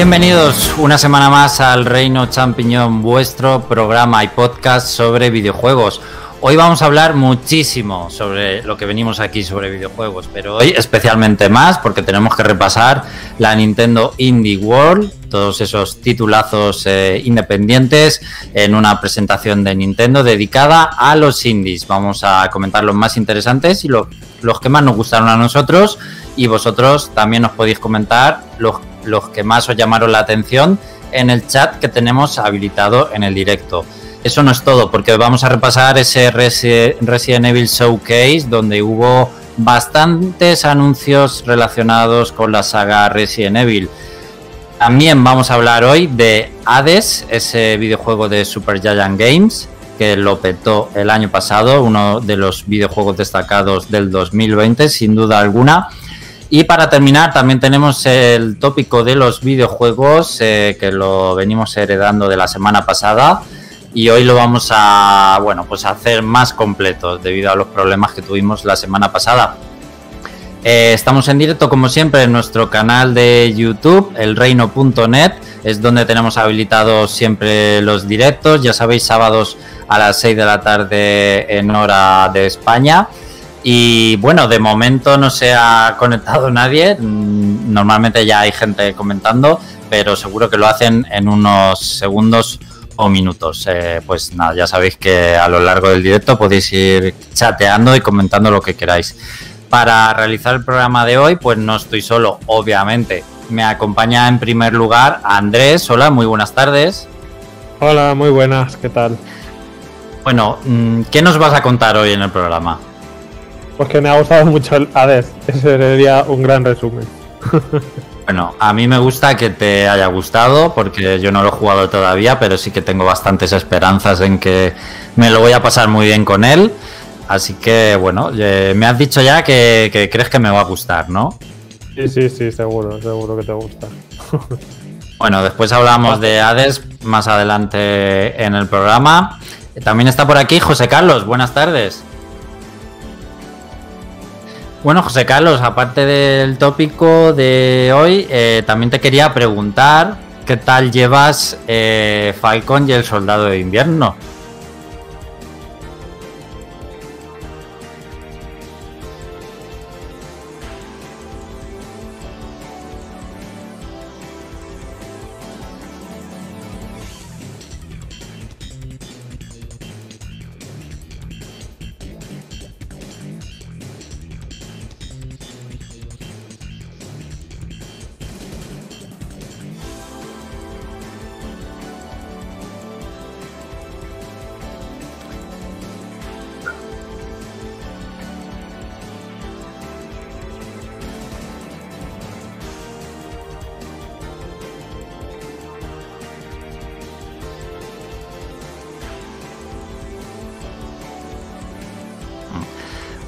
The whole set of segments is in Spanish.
Bienvenidos una semana más al Reino Champiñón, vuestro programa y podcast sobre videojuegos. Hoy vamos a hablar muchísimo sobre lo que venimos aquí sobre videojuegos, pero hoy especialmente más porque tenemos que repasar la Nintendo Indie World, todos esos titulazos eh, independientes en una presentación de Nintendo dedicada a los indies. Vamos a comentar los más interesantes y los, los que más nos gustaron a nosotros y vosotros también nos podéis comentar los los que más os llamaron la atención en el chat que tenemos habilitado en el directo. Eso no es todo, porque vamos a repasar ese Resident Evil Showcase donde hubo bastantes anuncios relacionados con la saga Resident Evil. También vamos a hablar hoy de Hades, ese videojuego de Super Giant Games que lo petó el año pasado, uno de los videojuegos destacados del 2020, sin duda alguna. Y para terminar, también tenemos el tópico de los videojuegos, eh, que lo venimos heredando de la semana pasada. Y hoy lo vamos a, bueno, pues hacer más completo debido a los problemas que tuvimos la semana pasada. Eh, estamos en directo, como siempre, en nuestro canal de YouTube, elreino.net. Es donde tenemos habilitados siempre los directos. Ya sabéis, sábados a las 6 de la tarde en hora de España. Y bueno, de momento no se ha conectado nadie. Normalmente ya hay gente comentando, pero seguro que lo hacen en unos segundos o minutos. Eh, pues nada, ya sabéis que a lo largo del directo podéis ir chateando y comentando lo que queráis. Para realizar el programa de hoy, pues no estoy solo, obviamente. Me acompaña en primer lugar Andrés. Hola, muy buenas tardes. Hola, muy buenas, ¿qué tal? Bueno, mm, ¿qué nos vas a contar hoy en el programa? Porque me ha gustado mucho el Hades. Ese sería un gran resumen. Bueno, a mí me gusta que te haya gustado porque yo no lo he jugado todavía, pero sí que tengo bastantes esperanzas en que me lo voy a pasar muy bien con él. Así que bueno, eh, me has dicho ya que, crees que me va a gustar, ¿no? Sí, sí, sí, seguro, seguro que te gusta. bueno, después hablamos de Hades más adelante en el programa. También está por aquí José Carlos, buenas tardes. Bueno, José Carlos, aparte del tópico de hoy, eh, también te quería preguntar qué tal llevas eh, Falcon y el Soldado de Invierno.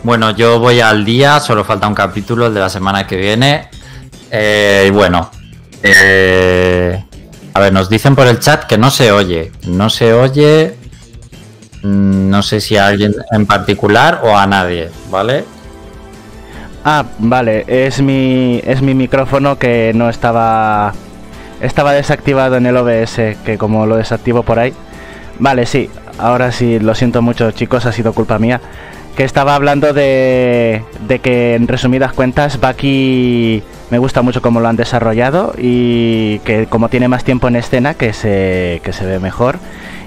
Bueno, yo voy al día, solo falta un capítulo, el de la semana que viene. Eh, bueno, eh, a ver, nos dicen por el chat que no se oye. No se oye, mm, no sé si a alguien en particular o a nadie, ¿vale? Ah, vale, es mi, es mi micrófono que no estaba, estaba desactivado en el OBS, que como lo desactivo por ahí. Vale, sí, ahora sí, lo siento mucho chicos, ha sido culpa mía que estaba hablando de, de que en resumidas cuentas Baki me gusta mucho cómo lo han desarrollado y que como tiene más tiempo en escena que se, que se ve mejor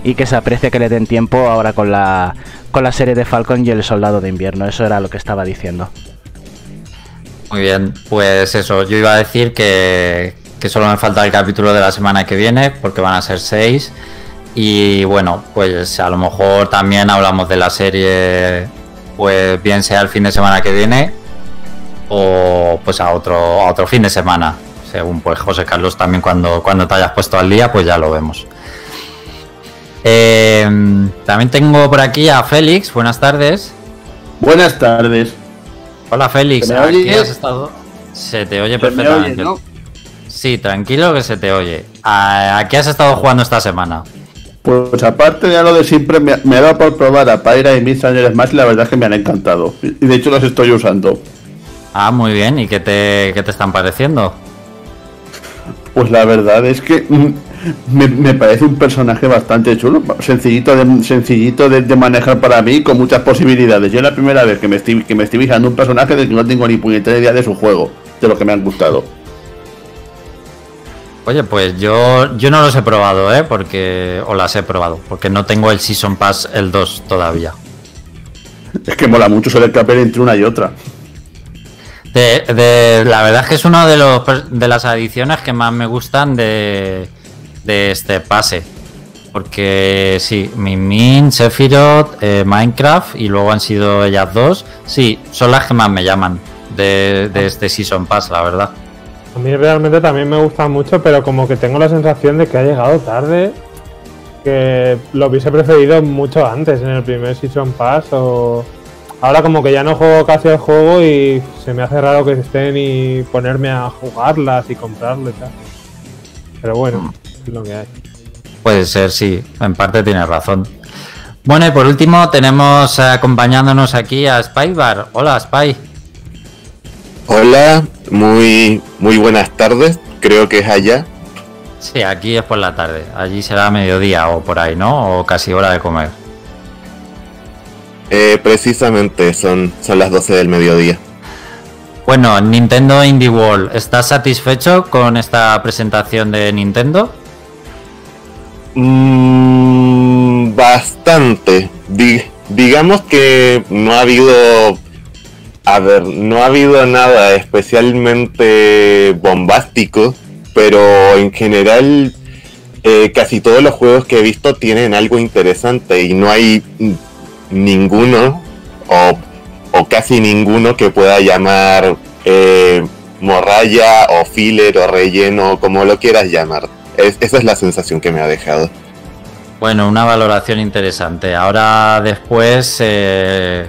y que se aprecia que le den tiempo ahora con la, con la serie de Falcon y el Soldado de Invierno. Eso era lo que estaba diciendo. Muy bien, pues eso, yo iba a decir que, que solo me falta el capítulo de la semana que viene porque van a ser seis. Y bueno, pues a lo mejor también hablamos de la serie pues bien sea el fin de semana que viene o pues a otro, a otro fin de semana. Según pues José Carlos también cuando, cuando te hayas puesto al día, pues ya lo vemos. Eh, también tengo por aquí a Félix, buenas tardes. Buenas tardes. Hola Félix, ¿aquí has estado? Se te oye perfectamente. Sí, tranquilo que se te oye. ¿A qué has estado jugando esta semana? Pues aparte de lo de siempre, me, ha dado por probar a Pyra y mis años más y la verdad es que me han encantado. Y de hecho los estoy usando. Ah, muy bien. ¿Y qué te, qué te están pareciendo? Pues la verdad es que mm, me, me parece un personaje bastante chulo, sencillito de, sencillito de, de manejar para mí, con muchas posibilidades. Yo es la primera vez que me estoy, que me estoy fijando un personaje del que no tengo ni puñetera idea de su juego, de lo que me han gustado. Oye, pues yo, yo no los he probado, ¿eh? Porque, o las he probado, porque no tengo el Season Pass el 2 todavía. Es que mola mucho el capel entre una y otra. De, de- la verdad es que es una de, los, de las adiciones que más me gustan de, de este pase. Porque sí, Min Min, Sephiroth, eh, Minecraft y luego han sido ellas dos. Sí, son las que más me llaman de, de este Season Pass, la verdad. A mí realmente también me gusta mucho, pero como que tengo la sensación de que ha llegado tarde. Que lo hubiese preferido mucho antes, en el primer Season Pass o... Ahora como que ya no juego casi el juego y se me hace raro que estén y ponerme a jugarlas y comprarlas y tal. Pero bueno, es lo que hay. Puede ser, sí, en parte tienes razón. Bueno, y por último tenemos acompañándonos aquí a Spybar. Hola, Spy. Hola, muy, muy buenas tardes. Creo que es allá. Sí, aquí es por la tarde. Allí será mediodía o por ahí, ¿no? O casi hora de comer. Eh, precisamente son, son las 12 del mediodía. Bueno, Nintendo Indie World, ¿estás satisfecho con esta presentación de Nintendo? Mm, bastante. Di- digamos que no ha habido. A ver, no ha habido nada especialmente bombástico, pero en general eh, casi todos los juegos que he visto tienen algo interesante y no hay ninguno o, casi ninguno que pueda llamar eh, morralla o filler o relleno, como lo quieras llamar. Es- esa es la sensación que me ha dejado. Bueno, una valoración interesante. Ahora después eh,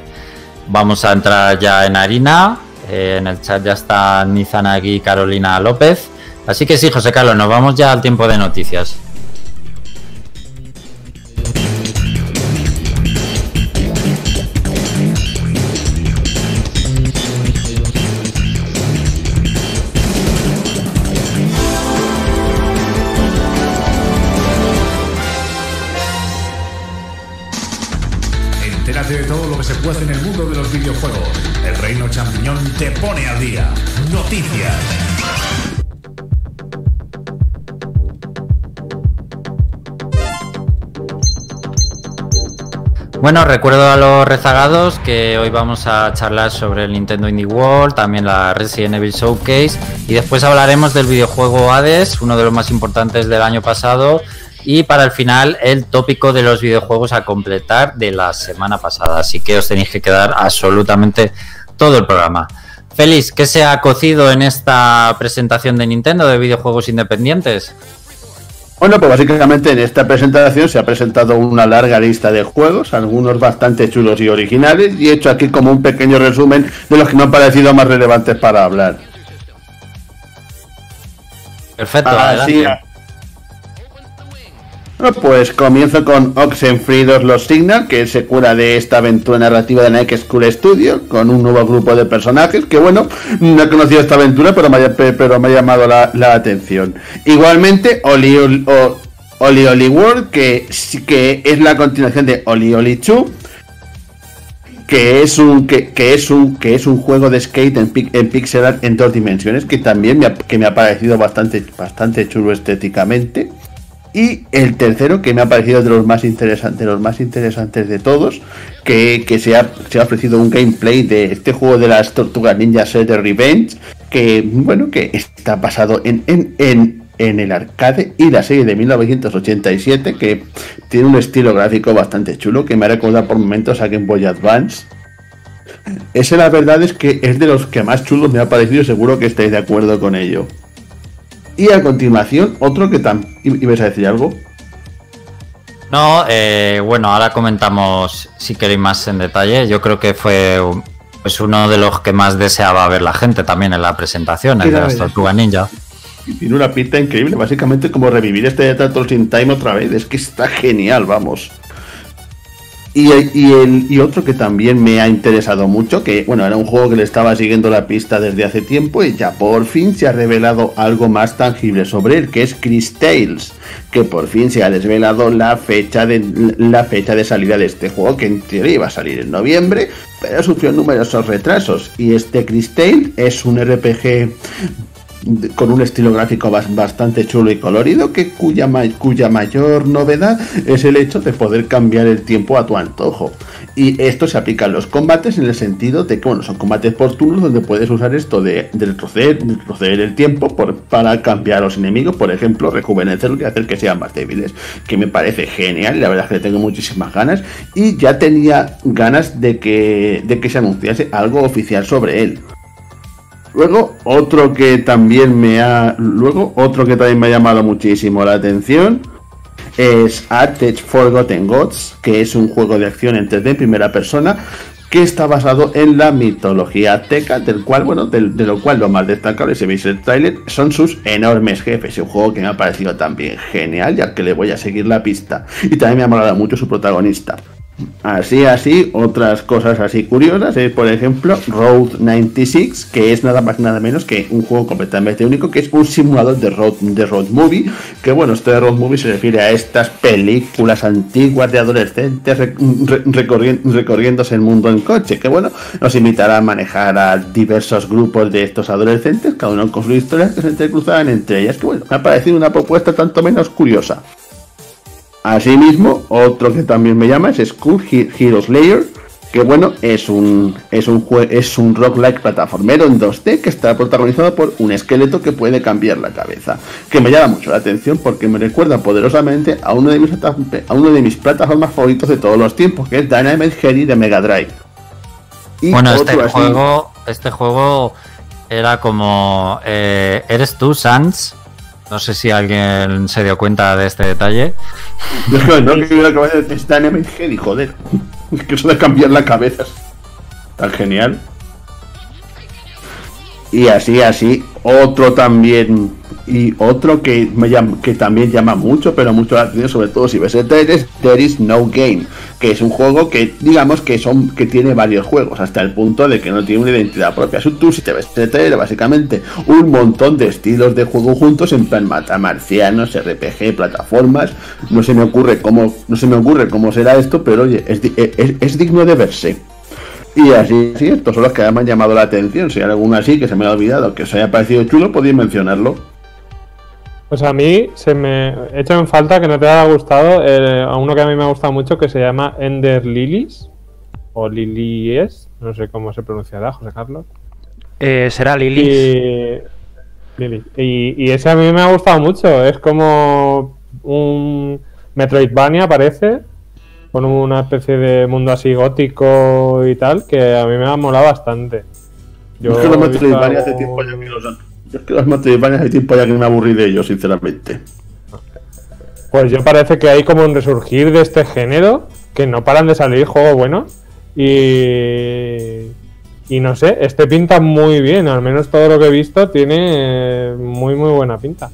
vamos a entrar ya en harina. Eh, en el chat ya está Nizanagi y Carolina López. Así que sí, José Carlos, nos vamos ya al tiempo de noticias. Bueno, recuerdo a los rezagados que hoy vamos a charlar sobre el Nintendo Indie World, también la Resident Evil Showcase y después hablaremos del videojuego Hades, uno de los más importantes del año pasado y para el final el tópico de los videojuegos a completar de la semana pasada, así que os tenéis que quedar absolutamente todo el programa. Félix, ¿qué se ha cocido en esta presentación de Nintendo de videojuegos independientes? Bueno, pues básicamente en esta presentación se ha presentado una larga lista de juegos, algunos bastante chulos y originales, y he hecho aquí como un pequeño resumen de los que me han parecido más relevantes para hablar. Perfecto, Así, adelante. Pues comienzo con Oxenfree 2 Los Signal, que es secuela de esta aventura narrativa de Nike School Studio, con un nuevo grupo de personajes que, bueno, no he conocido esta aventura, pero me ha, pe- pero me ha llamado la, la atención. Igualmente, Oli Oli, Oli Oli World, que, que es la continuación de Oli Oli 2, que es un que, que es un que es un juego de skate en, en pixel art en dos dimensiones que también me ha, que me ha parecido bastante bastante chulo estéticamente y el tercero que me ha parecido de los más interesantes de los más interesantes de todos que, que se, ha, se ha ofrecido un gameplay de este juego de las tortugas ninja Set de Revenge que bueno que está basado en, en, en, en el arcade y la serie de 1987 que tiene un estilo gráfico bastante chulo que me ha recordado por momentos a Game Boy Advance. Ese la verdad es que es de los que más chulos me ha parecido seguro que estáis de acuerdo con ello y a continuación otro que también ibas a decir algo No, eh, bueno, ahora comentamos si queréis más en detalle. Yo creo que fue pues uno de los que más deseaba ver la gente también en la presentación, el de las Tortugas Ninja. Tiene una pinta increíble, básicamente como revivir este Turtles in Time otra vez. Es que está genial, vamos. Y, el, otro que también me ha interesado mucho, que bueno, era un juego que le estaba siguiendo la pista desde hace tiempo y ya por fin se ha revelado algo más tangible sobre él, que es Chris Tales, que por fin se ha desvelado la fecha de la fecha de salida de este juego, que en teoría iba a salir en noviembre, pero sufrió numerosos retrasos. Y este Chris Tales es un RPG con un estilo gráfico bastante chulo y colorido, que cuya, cuya mayor novedad es el hecho de poder cambiar el tiempo a tu antojo. Y esto se aplica a los combates en el sentido de que, bueno, son combates por turnos donde puedes usar esto de, retroceder, el tiempo para cambiar a los enemigos, por ejemplo, rejuvenecerlos y hacer que sean más débiles, que me parece genial, la verdad es que le tengo muchísimas ganas y ya tenía ganas de que, de que se anunciase algo oficial sobre él. Luego, otro que también me ha. Luego, otro que también me ha llamado muchísimo la atención. Es Artech Forgotten Gods, que es un juego de acción en 3D en primera persona que está basado en la mitología azteca, del cual, bueno, de, lo cual lo más destacable, si veis el trailer, son sus enormes jefes. Un juego que me ha parecido también genial, ya que le voy a seguir la pista. Y también me ha molado mucho su protagonista. Así, así, otras cosas así curiosas es, por ejemplo, Road 96, que es nada más nada menos que un juego completamente único, que es un simulador de road, de road movie, que bueno, esto de road movie se refiere a estas películas antiguas de adolescentes recorriéndose el mundo en coche, que bueno, nos invitará a manejar a diversos grupos de estos adolescentes, cada uno con sus historias que se entrecruzan entre ellas, que bueno, me ha parecido una propuesta tanto menos curiosa. Asimismo, otro que también me llama es Skull Hero Slayer, que bueno, es un es un es un roguelike plataformero en 2D que está protagonizado por un esqueleto que puede cambiar la cabeza, que me llama mucho la atención porque me recuerda poderosamente a uno de mis a uno de mis plataformas favoritos de todos los tiempos, que es Dynamite Heady de Mega Drive. bueno, este juego este juego era como eh, eres tú Sans no sé si alguien se dio cuenta de este detalle. No, no, que la cabeza está en MG joder. Que eso de cambiar la cabeza. Tan genial. Y así, así, otro también y otro que, me llama, que también llama mucho, pero mucho la atención, sobre todo si ves el trailer, There is No Game, que es un juego que, digamos, que son que tiene varios juegos, hasta el punto de que no tiene una identidad propia. Tú, si te ves el trailer, básicamente un montón de estilos de juego juntos, en plan mata marcianos, RPG, plataformas. No se me ocurre cómo, no se me ocurre cómo será esto, pero oye, es, es digno de verse. Y así, sí, estos son los que me han llamado la atención. Si hay alguno así que se me ha olvidado, que os haya parecido chulo, podéis mencionarlo. Pues a mí se me hecho en falta que no te haya gustado eh, a uno que a mí me ha gustado mucho que se llama Ender Lilies o Lilies, no sé cómo se pronunciará, José Carlos. Eh, será Lilies. Y, y, ese a mí me ha gustado mucho, es como un Metroidvania parece, con una especie de mundo así gótico y tal, que a mí me ha molado bastante. Yo es que los Metroidvania hace tiempo ya que los Yo es que los Metroidvania hace tiempo ya que me aburrí de ellos, sinceramente. Pues yo parece que hay como un resurgir de este género, que no paran de salir juegos buenos. Y. Y no sé, este pinta muy bien, al menos todo lo que he visto tiene muy muy buena pinta.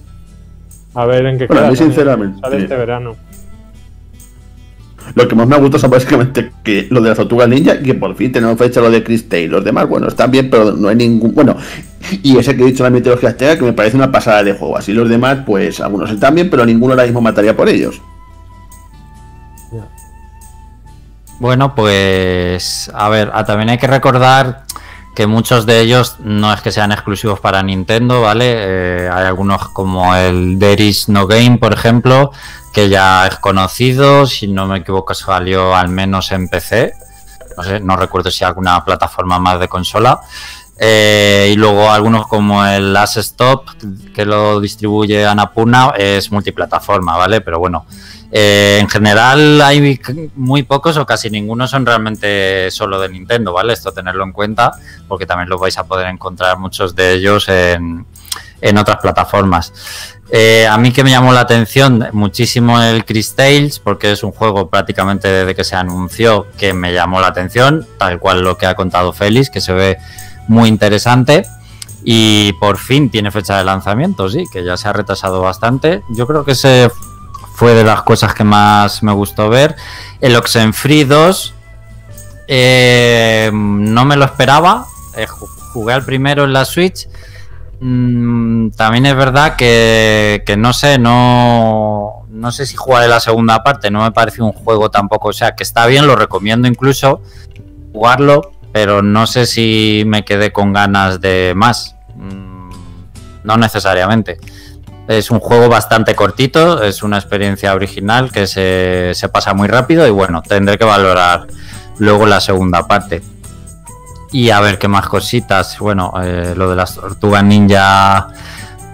A ver en qué bueno, queda. sinceramente. Sale este verano. Lo que más me gusta es básicamente que lo de la tortuga ninja y que por fin tenemos fecha lo de Chris Taylor. Los demás, bueno, están bien, pero no hay ningún. Bueno, y ese que he dicho la mitología azteca que me parece una pasada de juego. Así los demás, pues algunos están bien, pero ninguno ahora mismo mataría por ellos. Bueno, pues a ver, ah, también hay que recordar que muchos de ellos no es que sean exclusivos para Nintendo, ¿vale? Eh, hay algunos como el There is No Game, por ejemplo, que ya es conocido, si no me equivoco salió al menos en PC, no sé, no recuerdo si alguna plataforma más de consola. Eh, y luego algunos como el Last Stop, que lo distribuye Anapurna, es multiplataforma, ¿vale? Pero bueno, eh, en general hay muy pocos o casi ninguno son realmente solo de Nintendo, ¿vale? Esto tenerlo en cuenta porque también lo vais a poder encontrar muchos de ellos en, en otras plataformas. Eh, a mí que me llamó la atención muchísimo el Chris Tales, porque es un juego prácticamente desde que se anunció que me llamó la atención, tal cual lo que ha contado Félix, que se ve muy interesante. Y por fin tiene fecha de lanzamiento, sí, que ya se ha retrasado bastante. Yo creo que se fue de las cosas que más me gustó ver. El Oxenfree 2 eh, no me lo esperaba. Eh, ju- jugué al primero en la Switch. Mm, también es verdad que, que no sé, no, no sé si jugaré la segunda parte. No me parece un juego tampoco. O sea, que está bien, lo recomiendo incluso jugarlo, pero no sé si me quedé con ganas de más. Mm, no necesariamente. Es un juego bastante cortito, es una experiencia original que se, pasa muy rápido y bueno, tendré que valorar luego la segunda parte. Y a ver qué más cositas. Bueno, eh, lo de las tortugas ninja,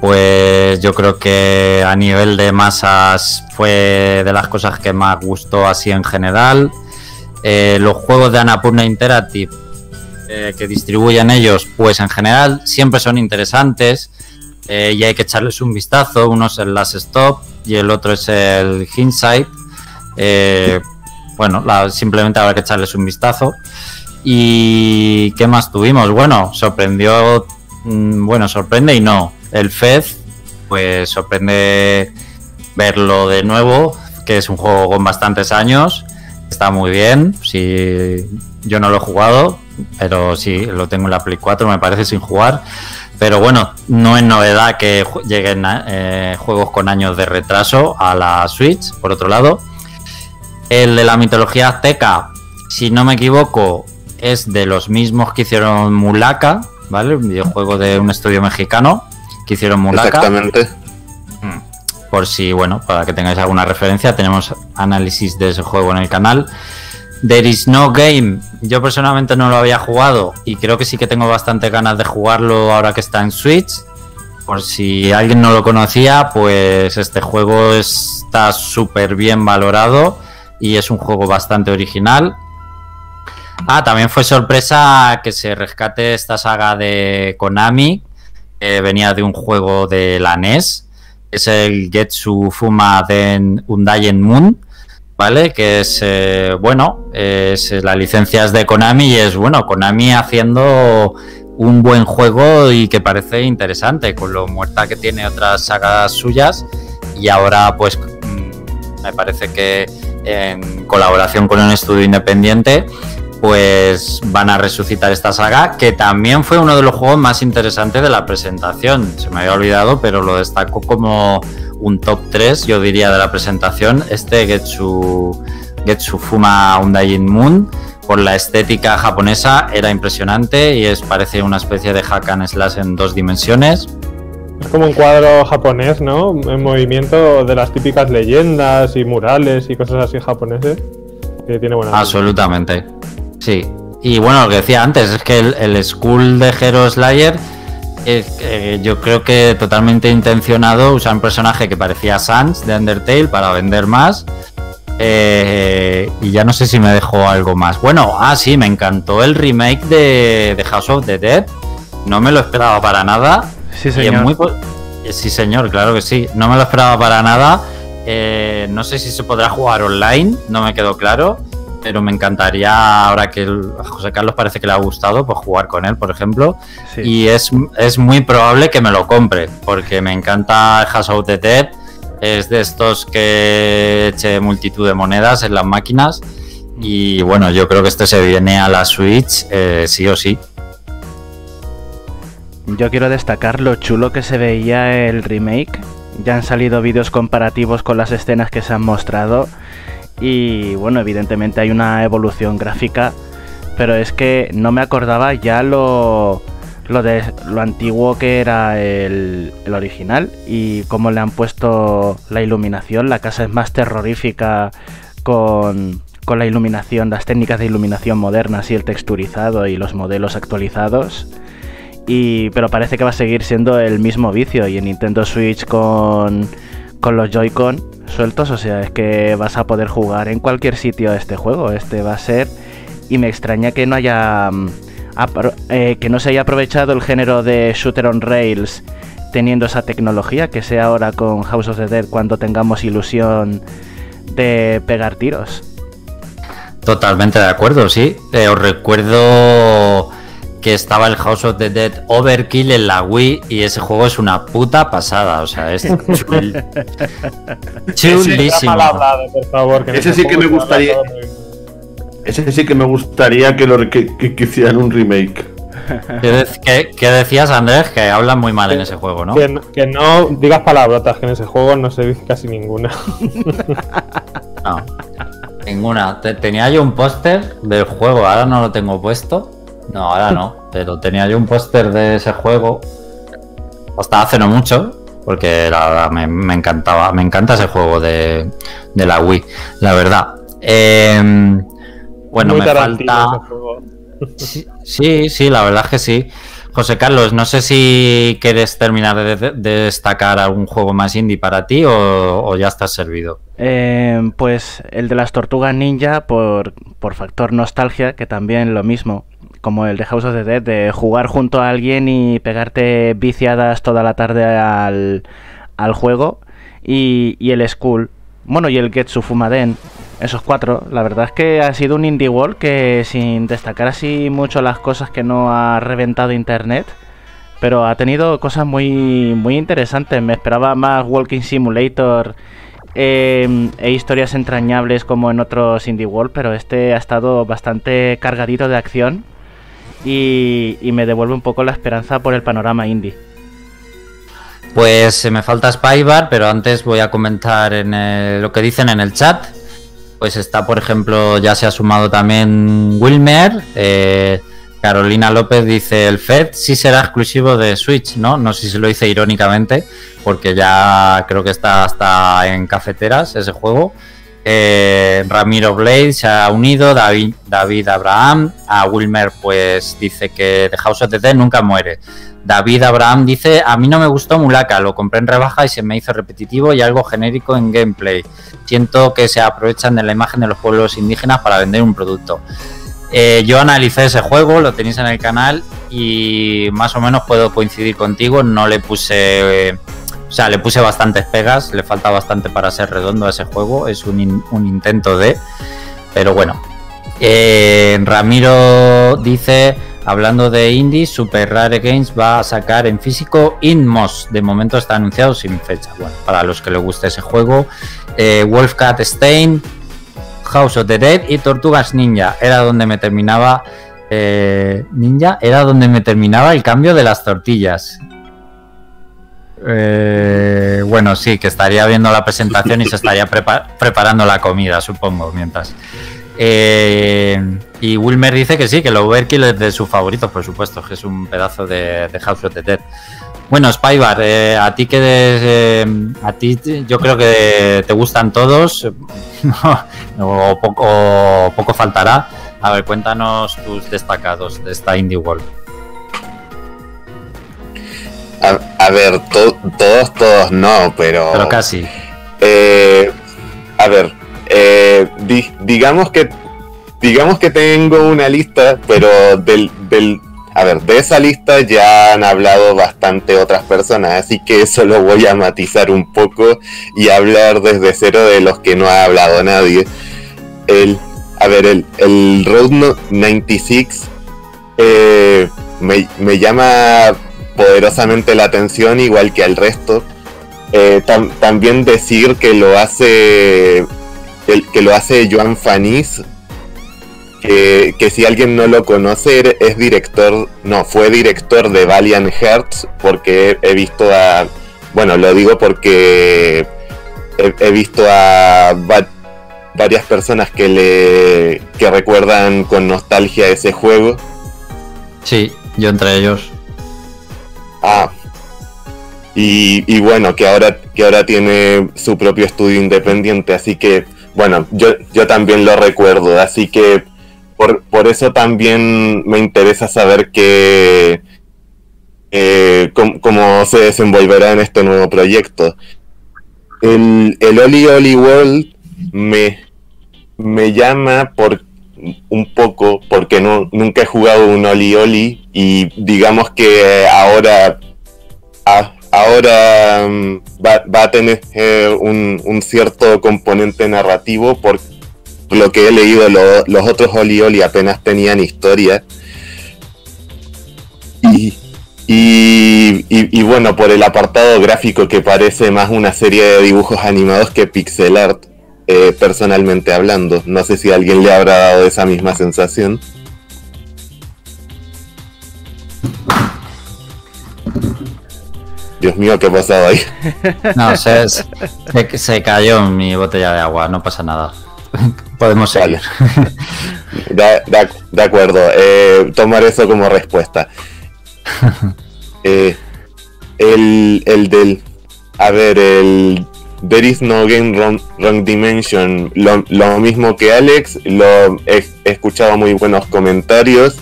pues yo creo que a nivel de masas fue de las cosas que más gustó así en general. Eh, los juegos de Annapurna Interactive eh, que distribuyen ellos, pues en general siempre son interesantes eh, y hay que echarles un vistazo. Uno es el Last Stop y el otro es el Hindsight. Eh, bueno, la- simplemente habrá que echarles un vistazo. ¿Y qué más tuvimos? Bueno, sorprendió, mm, bueno, sorprende y no. El Fez, pues sorprende verlo de nuevo, que es un juego con bastantes años. Está muy bien, si yo no lo he jugado, pero sí, lo tengo en la Play 4, me parece, sin jugar. Pero bueno, no es novedad que lleguen eh, juegos con años de retraso a la Switch, por otro lado. El de la mitología azteca, si no me equivoco, es de los mismos que hicieron Mulaka, ¿vale? Un videojuego de un estudio mexicano que hicieron Mulaka. Exactamente. Mm. Por si, bueno, para que tengáis alguna referencia, tenemos análisis de ese juego en el canal. There is no game. Yo personalmente no lo había jugado y creo que sí que tengo bastante ganas de jugarlo ahora que está en Switch. Por si alguien no lo conocía, pues este juego está súper bien valorado y es un juego bastante original. Ah, también fue sorpresa que se rescate esta saga de Konami, venía de un juego de la NES, es el Getsu Fuma Den Undayen Moon, ¿vale? Que es, eh, bueno, es, la licencia es de Konami y es, bueno, Konami haciendo un buen juego y que parece interesante, con lo muerta que tiene otras sagas suyas y ahora pues mm, me parece que en colaboración con un estudio independiente pues van a resucitar esta saga, que también fue uno de los juegos más interesantes de la presentación. Se me había olvidado, pero lo destaco como un top 3, yo diría, de la presentación. Este Getsu, Getsu Fuma Undying Moon, por la estética japonesa, era impresionante y es parece una especie de hack and slash en dos dimensiones. Es como un cuadro japonés, ¿no? En movimiento de las típicas leyendas y murales y cosas así japoneses. Que tiene buena. Absolutamente. Sí. Y bueno, lo que decía antes es que el, el School de Hero Slayer, eh, eh, yo creo que totalmente intencionado usar un personaje que parecía Sans de Undertale para vender más. Eh, y ya no sé si me dejó algo más. Bueno, ah, sí, me encantó el remake de, de House of the Dead. No me lo esperaba para nada. Sí, señor. muy sí, señor, claro que sí. No me lo esperaba para nada. Eh, no sé si se podrá jugar online, no me quedó claro. Pero me encantaría, ahora que el- a José Carlos parece que le ha gustado, pues jugar con él, por ejemplo. Sí. Y es, es muy probable que me lo compre, porque me encanta House of the Dead. Es de estos que eche multitud de monedas en las máquinas. Y bueno, yo creo que este se viene a la Switch eh, sí o sí. Yo quiero destacar lo chulo que se veía el remake. Ya han salido vídeos comparativos con las escenas que se han mostrado. Y bueno, evidentemente hay una evolución gráfica. Pero es que no me acordaba ya lo, lo, de, lo antiguo que era el, el original. Y cómo le han puesto la iluminación. La casa es más terrorífica con, con la iluminación, las técnicas de iluminación modernas y el texturizado y los modelos actualizados. Y, pero parece que va a seguir siendo el mismo vicio. Y en Nintendo Switch con, con los Joy-Con sueltos, o sea, es que vas a poder jugar en cualquier sitio este juego. Este va a ser. Y me extraña que no haya. mm, eh, que no se haya aprovechado el género de shooter on rails teniendo esa tecnología. Que sea ahora con House of the Dead cuando tengamos ilusión de pegar tiros. Totalmente de acuerdo, sí. Eh, os recuerdo que estaba el House of the Dead Overkill en la Wii y ese juego es una puta pasada, o sea, es chul- chulísimo. Hablado, por favor, que Ese sí que me gustaría-. Ese sí que me gustaría que, lo, que, que- que hicieran un remake. ¿Qué, de- qué- qué decías, Andrés? Que hablan muy mal en ese juego, ¿no? Que, no digas palabrotas, que en ese juego no se dice casi ninguna. No, ninguna. Te- tenía yo un póster del juego, ahora no lo tengo puesto. No, ahora no, pero tenía yo un póster de ese juego hasta hace no mucho, porque la verdad me, me encantaba, me encanta ese juego de, de la Wii, la verdad. Em, bueno, Muy me falta. Sí, sí, sí, la verdad es que sí. José Carlos, no sé si quieres terminar de, de- de destacar algún juego más indie para ti o, o ya estás servido. Eh, pues el de las tortugas ninja por, por factor nostalgia, que también lo mismo, como el de House of the Dead, de jugar junto a alguien y pegarte viciadas toda la tarde al, al juego. Y, y el School, bueno, y el Getsu Fumaden, esos cuatro. La verdad es que ha sido un indie wall que sin destacar así mucho las cosas que no ha reventado internet. Pero ha tenido cosas muy, muy interesantes. Me esperaba más Walking Simulator eh, e historias entrañables como en otros Indie World, pero este ha estado bastante cargadito de acción y, me devuelve un poco la esperanza por el panorama indie. Pues se me falta Spybar, pero antes voy a comentar en el- lo que dicen en el chat. Pues está, por ejemplo, ya se ha sumado también Wilmer. eh, Carolina López dice, el FED sí será exclusivo de Switch, ¿no? No sé si lo dice irónicamente, porque ya creo que está hasta en cafeteras ese juego. Eh, Ramiro Blade se ha unido, David, David Abraham, a Wilmer pues dice que The House of the Dead nunca muere. David Abraham dice, a mí no me gustó Mulaka, lo compré en rebaja y se me hizo repetitivo y algo genérico en gameplay. Siento que se aprovechan de la imagen de los pueblos indígenas para vender un producto. Eh, yo analicé ese juego, lo tenéis en el canal y más o menos puedo coincidir contigo, no le puse... eh, o sea, le puse bastantes pegas, le falta bastante para ser redondo a ese juego, es un, un intento de... Pero bueno. Eh, Ramiro dice, hablando de indies, Super Rare Games va a sacar en físico Inmos. De momento está anunciado sin fecha. Bueno, para los que les guste ese juego. Eh, Wolfcat Stein, House of the Dead y Tortugas Ninja. Era donde me terminaba... eh, Ninja, era donde me terminaba el cambio de las tortillas. Eh, bueno, sí, que estaría viendo la presentación y se estaría prepa- preparando la comida, supongo, mientras. Eh, y Wilmer dice que sí, que el Overkill es de sus favoritos, por supuesto, que es un pedazo de, de House of the Dead. Bueno, Spybar, eh, a ti que des- eh, a ti yo creo que te gustan todos, o, poco, poco faltará. A ver, cuéntanos tus destacados de esta Indie World. A, a ver, to- todos, todos no, pero. Pero casi. Eh, a ver, eh, di- digamos que digamos que tengo una lista, pero del, del a ver, de esa lista ya han hablado bastante otras personas, así que eso lo voy a matizar un poco y hablar desde cero de los que no ha hablado nadie. El, a ver, el, el Road No- 96 eh, me, me llama poderosamente la atención, igual que al resto. Eh, tam- también decir que lo hace que lo hace Joan Fanis que, que si alguien no lo conoce es director no fue director de Valiant Hearts porque he, visto a bueno lo digo porque he, visto a va- varias personas que le que recuerdan con nostalgia ese juego Sí, yo entre ellos. Ah. Y, y bueno, que ahora, que ahora tiene su propio estudio independiente, así que, bueno, yo, yo también lo recuerdo, así que por, por eso también me interesa saber que, eh, cómo, cómo se desenvolverá en este nuevo proyecto. El, el Oli Oli World me, me llama por un poco porque no, nunca he jugado un Oli Oli y digamos que ahora ahora mm, va, a tener eh, un, un cierto componente narrativo por lo que he leído lo- los otros Oli Oli apenas tenían historia. Y, y- y bueno, por el apartado gráfico que parece más una serie de dibujos animados que pixel art, eh, personalmente hablando. No sé si alguien le habrá dado esa misma sensación. Dios mío, ¿qué ha pasado ahí? No, se, se, se cayó mi botella de agua, no pasa nada. Podemos seguir. De, de- de acuerdo, eh, tomar eso como respuesta. Eh, el, el del. A ver, el. There is no game wrong, dimension. Lo, mismo que Alex, lo he, escuchado muy buenos comentarios,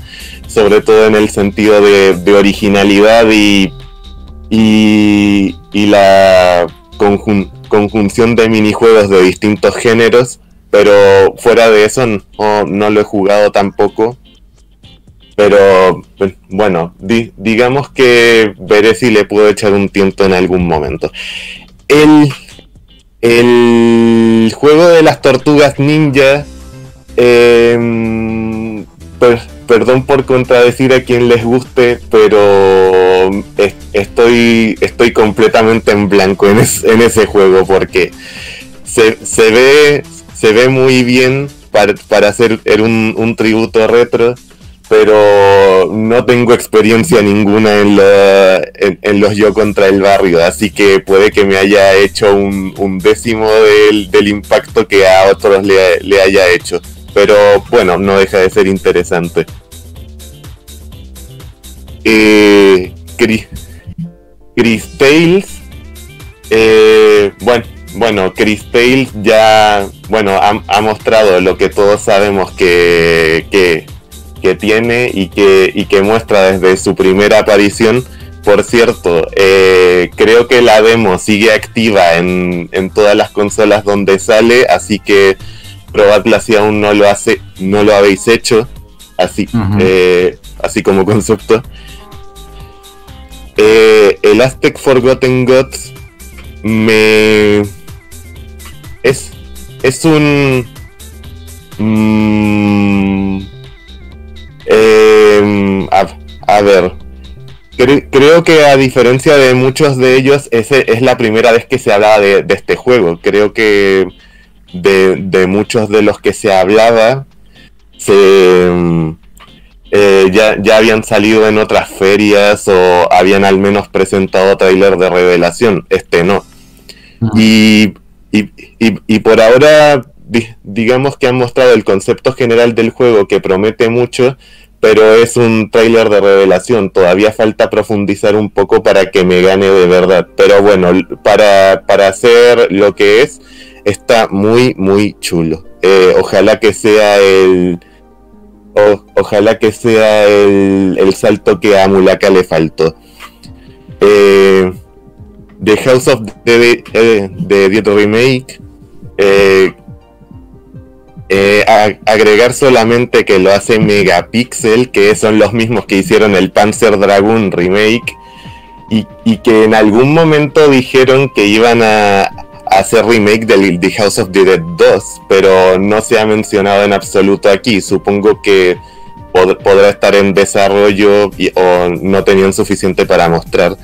sobre todo en el sentido de, originalidad y. y, y la conjun- conjunción de minijuegos de distintos géneros pero fuera de eso no, lo he jugado tampoco. Pero pues, bueno, di- digamos que veré si le puedo echar un tiempo en algún momento. El, el juego de las tortugas ninja, em, per- perdón por contradecir a quien les guste, pero es- estoy, estoy completamente en blanco en, es- en ese juego porque se, se ve se ve muy bien para, para hacer er un tributo retro, pero no tengo experiencia ninguna en, la- en, los yo contra el barrio, así que puede que me haya hecho un, un décimo del, del impacto que a otros le, le haya hecho. Pero bueno, no deja de ser interesante. Eh, Chris, Chris Tales. eh, bueno, bueno, Chris Tales ya, bueno, ha, ha mostrado lo que todos sabemos que, que, que tiene y que, y que muestra desde su primera aparición. Por cierto, eh, creo que la demo sigue activa en, en todas las consolas donde sale, así que probadla si aún no lo hace, no lo habéis hecho, así, eh, así como concepto. Eh, el Aztec Forgotten Gods me es es un mm, em, a, a ver cre- creo que a diferencia de muchos de ellos ese es la primera vez que se hablaba de, de este juego creo que de, de muchos de los que se hablaba se mm, eh, ya, ya habían salido en otras ferias o habían al menos presentado tráiler de revelación. Este no. Y, y, y- y por ahora, digamos que han mostrado el concepto general del juego que promete mucho, pero es un tráiler de revelación. Todavía falta profundizar un poco para que me gane de verdad. Pero bueno, para, para hacer lo que es, está muy, muy chulo. Eh, ojalá que sea el... ojalá que sea el, el salto que a Mulaka le faltó. Eh, The House of the, eh, the Remake. eh, eh, agregar solamente que lo hace Megapixel, que son los mismos que hicieron el Panzer Dragoon Remake, y, que en algún momento dijeron que iban a, hacer remake del The House of the Dead 2, pero no se ha mencionado en absoluto aquí. Supongo que pod- podrá estar en desarrollo y- o no tenían suficiente para mostrar.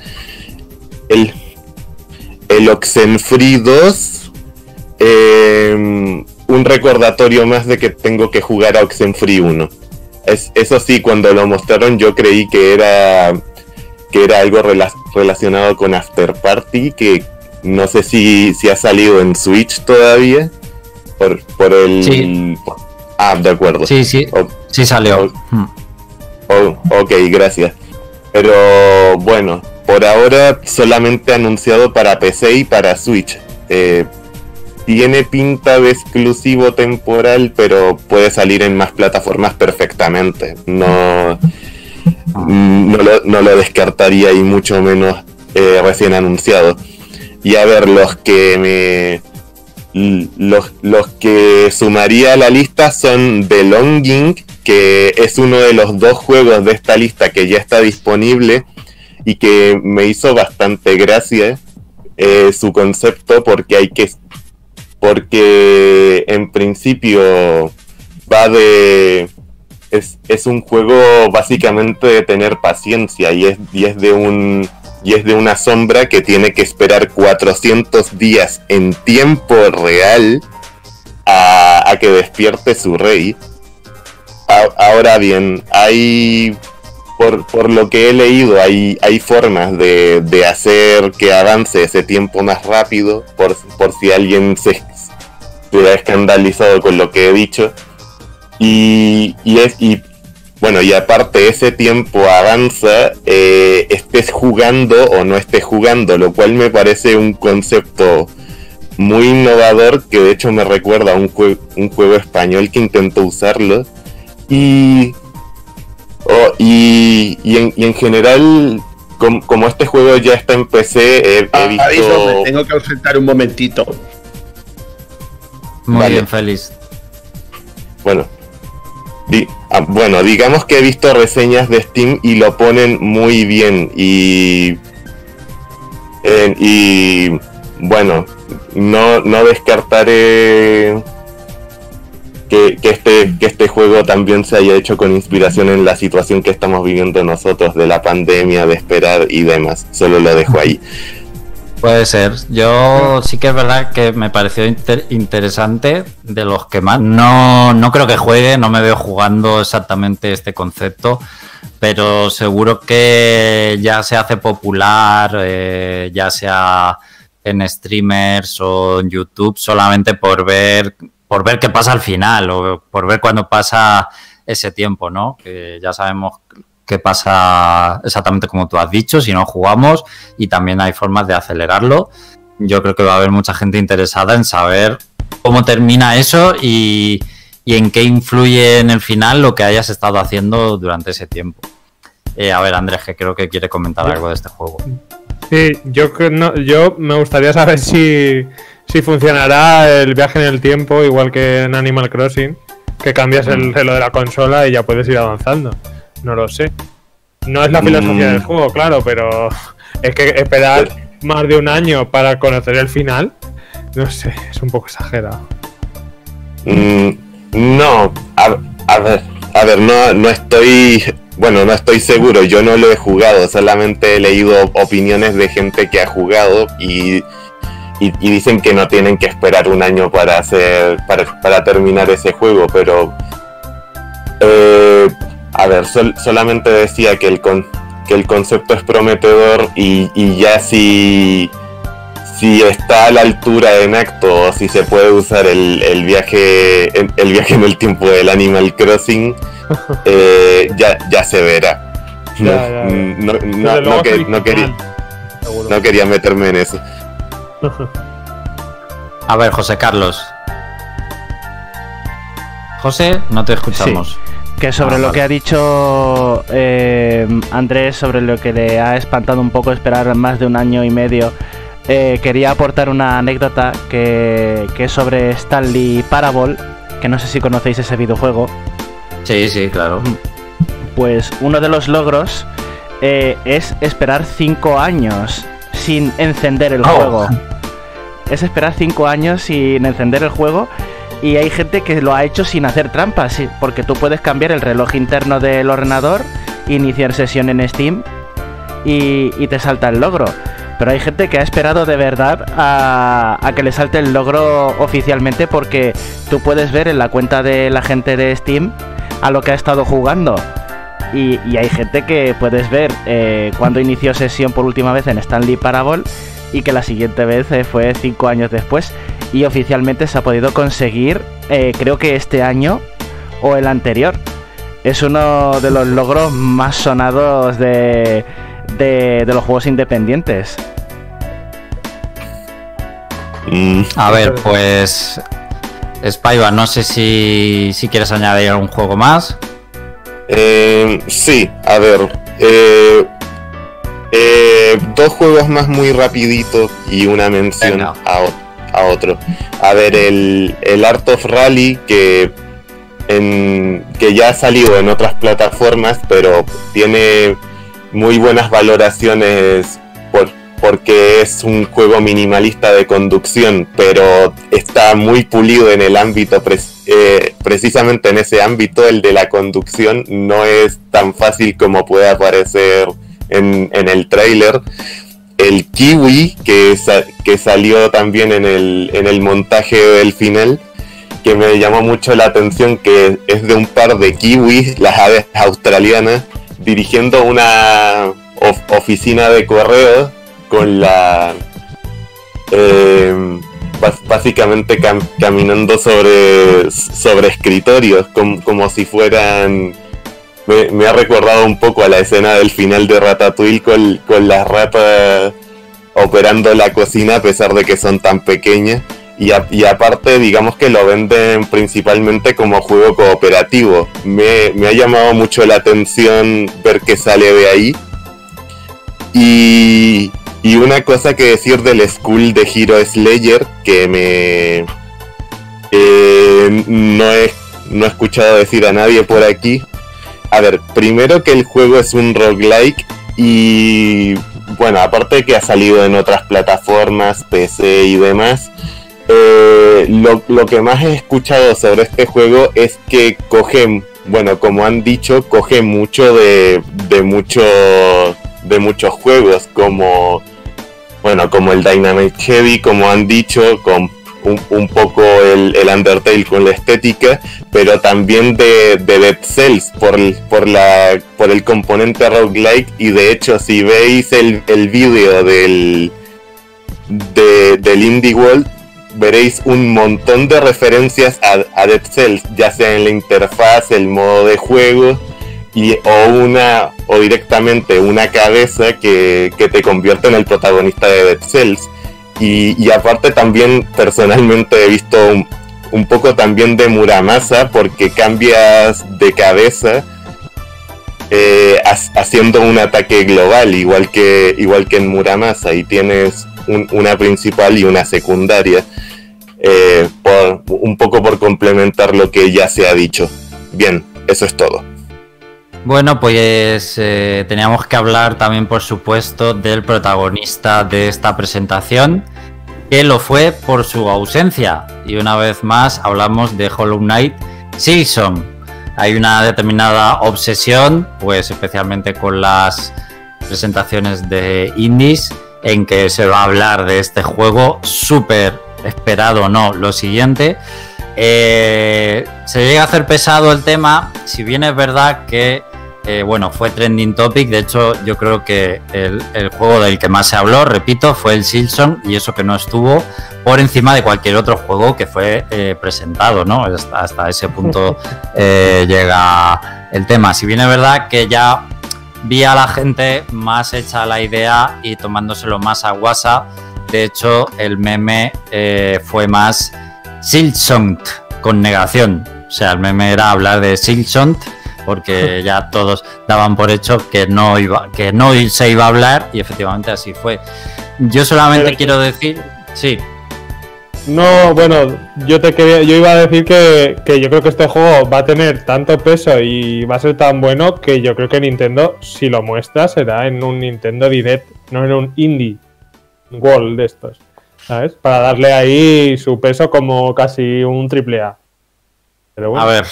El, el Oxenfree 2, eh, un recordatorio más de que tengo que jugar a Oxenfree 1. Es, eso sí, cuando lo mostraron yo creí que era que era algo rela- relacionado con After Party, que no sé si, si ha salido en Switch todavía. Por, por el... Sí. ah, de acuerdo. Sí, sí, O- sí salió. Hmm. Ok, gracias. Pero bueno, por ahora solamente anunciado para PC y para Switch. Eh, tiene pinta de exclusivo temporal, pero puede salir en más plataformas perfectamente. No, no, lo, descartaría y mucho menos eh, recién anunciado. Y a ver, los que me... los que sumaría a la lista son The Longing, que es uno de los dos juegos de esta lista que ya está disponible y que me hizo bastante gracia eh, su concepto porque hay que porque en principio va de es, es un juego básicamente de tener paciencia y es, y es de un y es de una sombra que tiene que esperar 400 días en tiempo real a, a que despierte su rey. Ahora bien, hay, por, por lo que he leído, hay, hay formas de, de hacer que avance ese tiempo más rápido, por, por si alguien se, escandalizado con lo que he dicho. Y, y es, y bueno, y aparte ese tiempo avanza, eh, estés jugando o no estés jugando, lo cual me parece un concepto muy innovador que de hecho me recuerda a un, jue- un juego español que intentó usarlo. Y, oh, y, y en, y en general, com- como este juego ya está en PC, he, he Ah, visto... me tengo que ausentar un momentito. Muy Vale. bien, Félix. Bueno, di- ah, bueno, digamos que he visto reseñas de Steam y lo ponen muy bien y eh, y bueno, no, no descartaré que, que este que este juego también se haya hecho con inspiración en la situación que estamos viviendo nosotros de la pandemia, de esperar y demás. Solo lo dejo ahí. Puede ser. Yo sí que es verdad que me pareció inter- interesante de los que más. No, no creo que juegue, no me veo jugando exactamente este concepto, pero seguro que ya se hace popular, eh, ya sea en streamers o en YouTube, solamente por ver, por ver qué pasa al final o por ver cuándo pasa ese tiempo, ¿no? Que ya sabemos qué pasa exactamente como tú has dicho, si no jugamos, y también hay formas de acelerarlo. Yo creo que va a haber mucha gente interesada en saber cómo termina eso y, y en qué influye en el final lo que hayas estado haciendo durante ese tiempo. Eh, a ver, Andrés, que creo que quiere comentar algo de este juego. Sí, yo, no- yo me gustaría saber si, si funcionará el viaje en el tiempo igual que en Animal Crossing, que cambias el reloj de la consola y ya puedes ir avanzando. No lo sé. No es la filosofía Mm. del juego, claro, pero es que esperar más de un año para conocer el final, no sé, es un poco exagerado. Mm, no, a, a ver, a ver, no, no estoy, bueno, no estoy seguro, yo no lo he jugado, solamente he leído opiniones de gente que ha jugado y, y, y dicen que no tienen que esperar un año para hacer, para, para terminar ese juego, pero, eh, a ver, sol- solamente decía que el, con, que el concepto es prometedor y, y ya si si está a la altura en acto o si se puede usar el, el viaje el, el viaje en el tiempo del Animal Crossing eh, ya, ya se verá no, Ya, ya, ya. no- no- que- quería, no quería meterme en eso A ver, José Carlos. José, no te escuchamos. Que sobre Ah, lo vale. que ha dicho eh, Andrés, sobre lo que le ha espantado un poco esperar más de un año y medio, eh, quería aportar una anécdota que, que es sobre Stanley Parable, que no sé si conocéis ese videojuego. Sí, sí, claro. Pues uno de los logros eh, es esperar 5 años sin encender el Oh. juego. Es esperar 5 años sin encender el juego. Y hay gente que lo ha hecho sin hacer trampas, sí, porque tú puedes cambiar el reloj interno del ordenador, iniciar sesión en Steam y, te salta el logro. Pero hay gente que ha esperado de verdad a, a que le salte el logro oficialmente porque tú puedes ver en la cuenta de la gente de Steam a lo que ha estado jugando. Y, y hay gente que puedes ver eh, cuando inició sesión por última vez en Stanley Parable y que la siguiente vez eh, fue cinco años después. Y oficialmente se ha podido conseguir, eh, creo que este año o el anterior. Es uno de los logros más sonados de, de, de los juegos independientes. Mm, A ver, pues. Spyva, no sé si, si quieres añadir algún juego más. eh, sí a ver eh, eh, dos juegos más muy rapidito y una mención Venga. a, o- a otro a ver el, el Art of Rally que que ya ha salido en otras plataformas, pero tiene muy buenas valoraciones por, porque es un juego minimalista de conducción, pero está muy pulido en el ámbito eh, precisamente en ese ámbito, el de la conducción, no es tan fácil como puede aparecer en, en el trailer. El kiwi, que, que salió también en el, en el montaje del final, que me llamó mucho la atención, que es de un par de kiwis, las aves australianas, dirigiendo una oficina de correo con la... Eh, básicamente caminando sobre, sobre escritorios, como, si fueran... Me, ha recordado un poco a la escena del final de Ratatouille con, con las ratas operando la cocina a pesar de que son tan pequeñas. Y, aparte, digamos que lo venden principalmente como juego cooperativo. Me, me, ha llamado mucho la atención ver que sale de ahí. Y, y una cosa que decir del School de Hero Slayer, que me... no, he, no he escuchado decir a nadie por aquí. A ver, primero que el juego es un roguelike y bueno, aparte que ha salido en otras plataformas, PC y demás, eh, lo, lo, que más he escuchado sobre este juego es que coge, bueno, como han dicho, coge mucho de, de, mucho, de muchos juegos como bueno, como el Dynamite Heavy, como han dicho, con un, poco el, Undertale con la estética, pero también de, Dead Cells por, por, la, por el componente roguelike. Y de hecho, si veis el, el vídeo del, del Indie World, veréis un montón de referencias a, a Dead Cells, ya sea en la interfaz, el modo de juego y, o una o directamente una cabeza que, te convierte en el protagonista de Dead Cells. Y, aparte también personalmente he visto un, poco también de Muramasa porque cambias de cabeza eh, haciendo un ataque global igual que, igual que en Muramasa y tienes una principal y una secundaria. Eh, por, un poco por complementar lo que ya se ha dicho. Bien, eso es todo. Bueno, pues eh, teníamos que hablar también, por supuesto, del protagonista de esta presentación, que lo fue por su ausencia. Y una vez más hablamos de Hollow Knight Silson. Hay una determinada obsesión, pues especialmente con las presentaciones de indies, en que se va a hablar de este juego súper esperado, no, lo siguiente. Eh, se llega a hacer pesado el tema, si bien es verdad que eh, bueno, fue trending topic. De hecho, yo creo que el, juego del que más se habló, repito, fue el Silson y eso que no estuvo por encima de cualquier otro juego que fue eh, presentado, ¿no? Hasta, ese punto eh, llega el tema. Si bien es verdad que ya vi a la gente más hecha la idea y tomándoselo más a WhatsApp. De hecho, el meme fue más Silson con negación. O sea, el meme era hablar de Silson porque ya todos daban por hecho que no iba, que no se iba a hablar y efectivamente así fue. Yo solamente quiero decir, sí. No, bueno, yo te quería, yo iba a decir que, yo creo que este juego va a tener tanto peso y va a ser tan bueno que yo creo que Nintendo, si lo muestra, será en un Nintendo Direct, no en un Indie World de estos, ¿sabes? Para darle ahí su peso como casi un triple A. Pero bueno. A ver,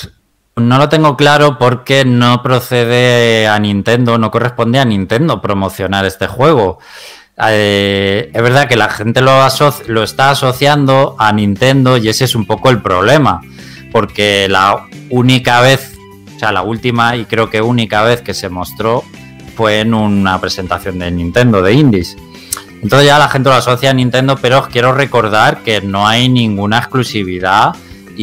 no lo tengo claro porque no procede a Nintendo, no corresponde a Nintendo promocionar este juego. Eh, es verdad que la gente lo, lo está asociando a Nintendo y ese es un poco el problema. Porque la única vez, o sea, la última y creo que única vez que se mostró fue en una presentación de Nintendo, de Indies. Entonces ya la gente lo asocia a Nintendo, pero os quiero recordar que no hay ninguna exclusividad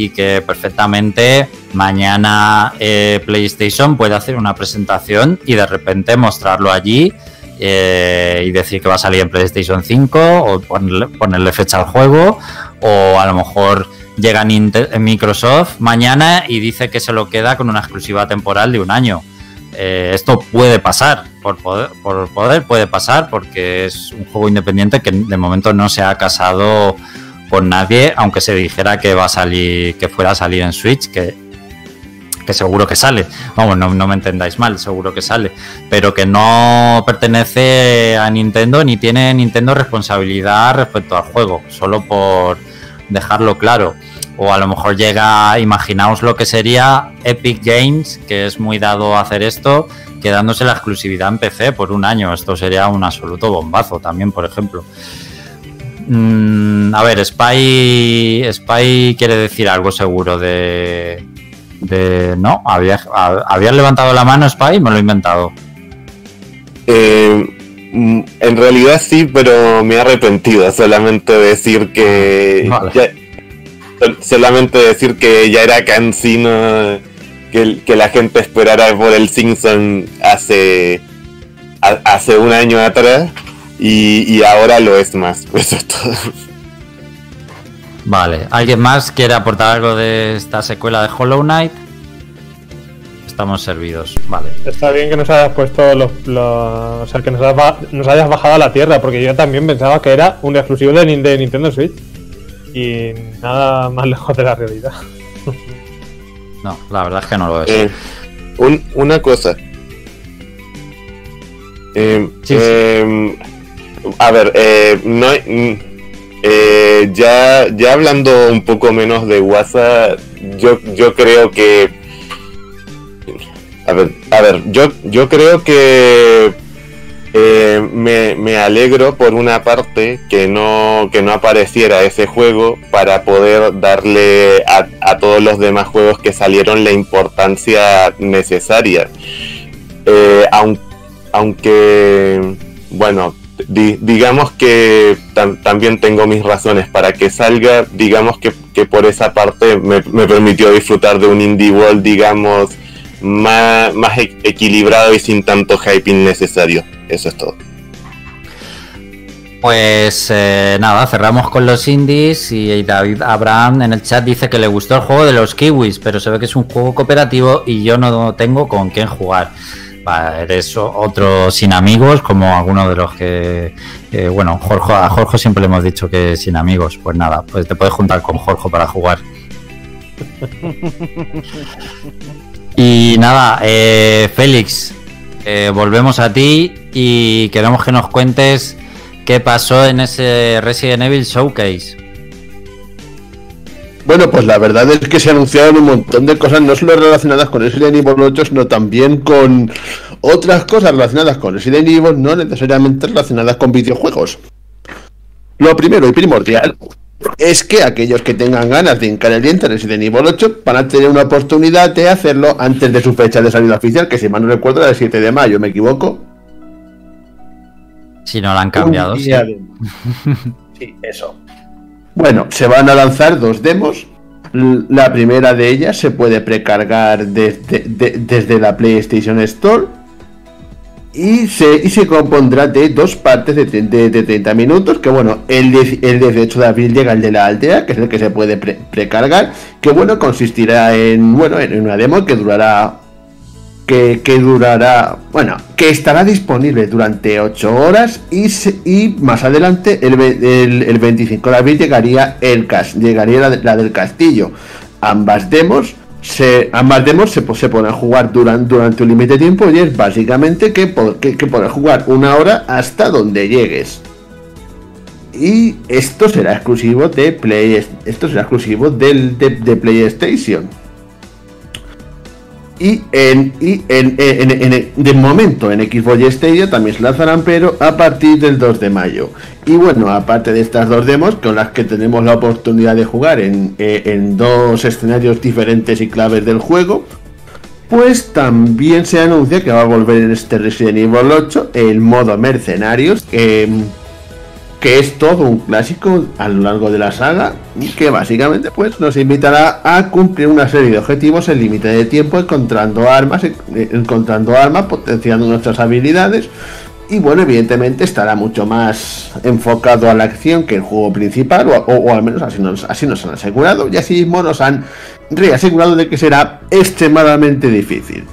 y que perfectamente mañana eh, PlayStation puede hacer una presentación y de repente mostrarlo allí eh, y decir que va a salir en PlayStation 5 o ponerle, fecha al juego o a lo mejor llega Microsoft mañana y dice que se lo queda con una exclusiva temporal de un año. Eh, esto puede pasar, por poder, por poder puede pasar porque es un juego independiente que de momento no se ha casado con nadie, aunque se dijera que va a salir, que fuera a salir en Switch, que, que seguro que sale. Vamos, no, no, me entendáis mal, seguro que sale. Pero que no pertenece a Nintendo ni tiene Nintendo responsabilidad respecto al juego, solo por dejarlo claro. O a lo mejor llega, imaginaos lo que sería Epic Games, que es muy dado a hacer esto, quedándose la exclusividad en PC por un año. Esto sería un absoluto bombazo también, por ejemplo. Mm, a ver, Spy, Spy quiere decir algo seguro de... de no, ¿Habías, ¿habías levantado la mano Spy? Me lo he inventado. Eh, mm, en realidad sí, pero me he arrepentido solamente decir que... Vale. ya- sol- solamente decir que ya era cansino que, que la gente esperara por el Simpson hace, a- hace un año atrás y, y ahora lo es más. Eso es todo. Vale, ¿alguien más quiere aportar algo de esta secuela de Hollow Knight? Estamos servidos, vale. Está bien que nos hayas puesto los, los- o sea, que nos hayas, ba- nos hayas bajado a la tierra, porque yo también pensaba que era un exclusivo de, Nin- de Nintendo Switch. Y nada más lejos de la realidad. No, la verdad es que no lo es. Eh, un- una cosa. Eh, Sí, sí. A ver, eh, no, mm, eh, ya, ya hablando un poco menos de WhatsApp, yo, yo creo que. A ver, a ver, yo, yo creo que eh, me, me alegro por una parte que no, que no apareciera ese juego para poder darle a, a todos los demás juegos que salieron la importancia necesaria. Eh, aun- aunque, bueno, di- digamos que tam- también tengo mis razones para que salga, digamos que, que por esa parte me, me permitió disfrutar de un indie world, digamos, más, más e- equilibrado y sin tanto hype innecesario. Eso es todo. Pues eh, nada, cerramos con los indies y David Abraham en el chat dice que le gustó el juego de los kiwis, pero se ve que es un juego cooperativo y yo no tengo con quién jugar. Eres otro sin amigos, como alguno de los que, eh, bueno, Jorge, a Jorge siempre le hemos dicho que sin amigos. Pues nada, pues te puedes juntar con Jorge para jugar. Y nada, eh, Félix, eh, volvemos a ti y queremos que nos cuentes qué pasó en ese Resident Evil Showcase. Bueno, pues la verdad es que se anunciaron un montón de cosas, no solo relacionadas con Resident Evil 8, sino también con otras cosas relacionadas con Resident Evil, no necesariamente relacionadas con videojuegos. Lo primero y primordial es que aquellos que tengan ganas de hincar el diente en Resident Evil 8 van a tener una oportunidad de hacerlo antes de su fecha de salida oficial, que si mal no recuerdo era el 7 de mayo, ¿me equivoco? Si no la han cambiado. Sí. de- Sí, eso. Bueno, se van a lanzar dos demos. La primera de ellas se puede precargar desde, de- desde la PlayStation Store. Y se, y se compondrá de dos partes de, de- de 30 minutos. Que bueno, el, el 18 de abril llega el de la aldea, que es el que se puede pre- precargar. Que bueno, consistirá en, bueno, en una demo que durará que, durará, bueno, que estará disponible durante 8 horas y, más adelante, el, el, el 25 de abril, llegaría, el, llegaría la, la del castillo. Ambas demos se, ambas demos se, po- se podrán jugar durante, durante un límite de tiempo y es básicamente que, que, que podrás jugar una hora hasta donde llegues. Y esto será exclusivo de Play, esto será exclusivo del, de, de PlayStation. Y en, y en, en- en- en- de momento en Xbox y Stadia también se lanzarán, pero a partir del 2 de mayo. Y bueno, aparte de estas dos demos, con las que tenemos la oportunidad de jugar en, eh, en dos escenarios diferentes y claves del juego, pues también se anuncia que va a volver en este Resident Evil 8 el modo mercenarios, que es todo un clásico a lo largo de la saga y que básicamente pues nos invitará a cumplir una serie de objetivos en límite de tiempo encontrando armas encontrando armas potenciando nuestras habilidades y bueno evidentemente estará mucho más enfocado a la acción que el juego principal o al menos así nos, así nos han asegurado y así mismo nos han reasegurado de que será extremadamente difícil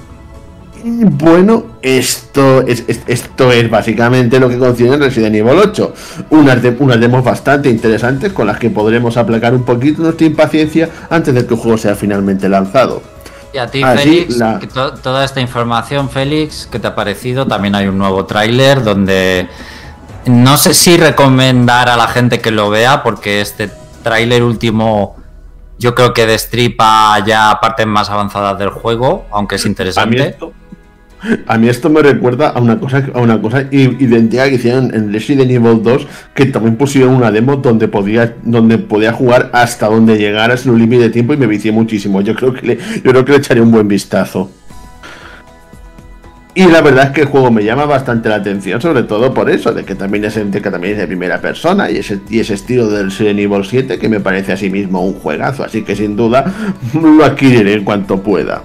y bueno, esto es, es- esto es básicamente lo que contiene Resident Evil 8. Unas, de- unas demos bastante interesantes con las que podremos aplacar un poquito nuestra impaciencia antes de que el juego sea finalmente lanzado. Y a ti, Así, Félix, la- que to- toda esta información, Félix, ¿qué te ha parecido? También hay un nuevo tráiler donde no sé si recomendar a la gente que lo vea, porque este tráiler último Yo creo que destripa ya partes más avanzadas del juego, aunque es A mí, interesante. A mí esto me recuerda a una cosa, a una cosa que hicieron en Resident Evil 2, que también pusieron una demo donde podía, donde podía jugar hasta donde llegara sin un límite de tiempo y me vicié muchísimo. Yo creo que le, yo creo que echaré un buen vistazo. Y la verdad es que el juego me llama bastante la atención, sobre todo por eso, de que también es, de que también es de primera persona y ese, y ese estilo del Resident Evil 7 que me parece a sí mismo un juegazo, así que sin duda lo adquiriré en cuanto pueda.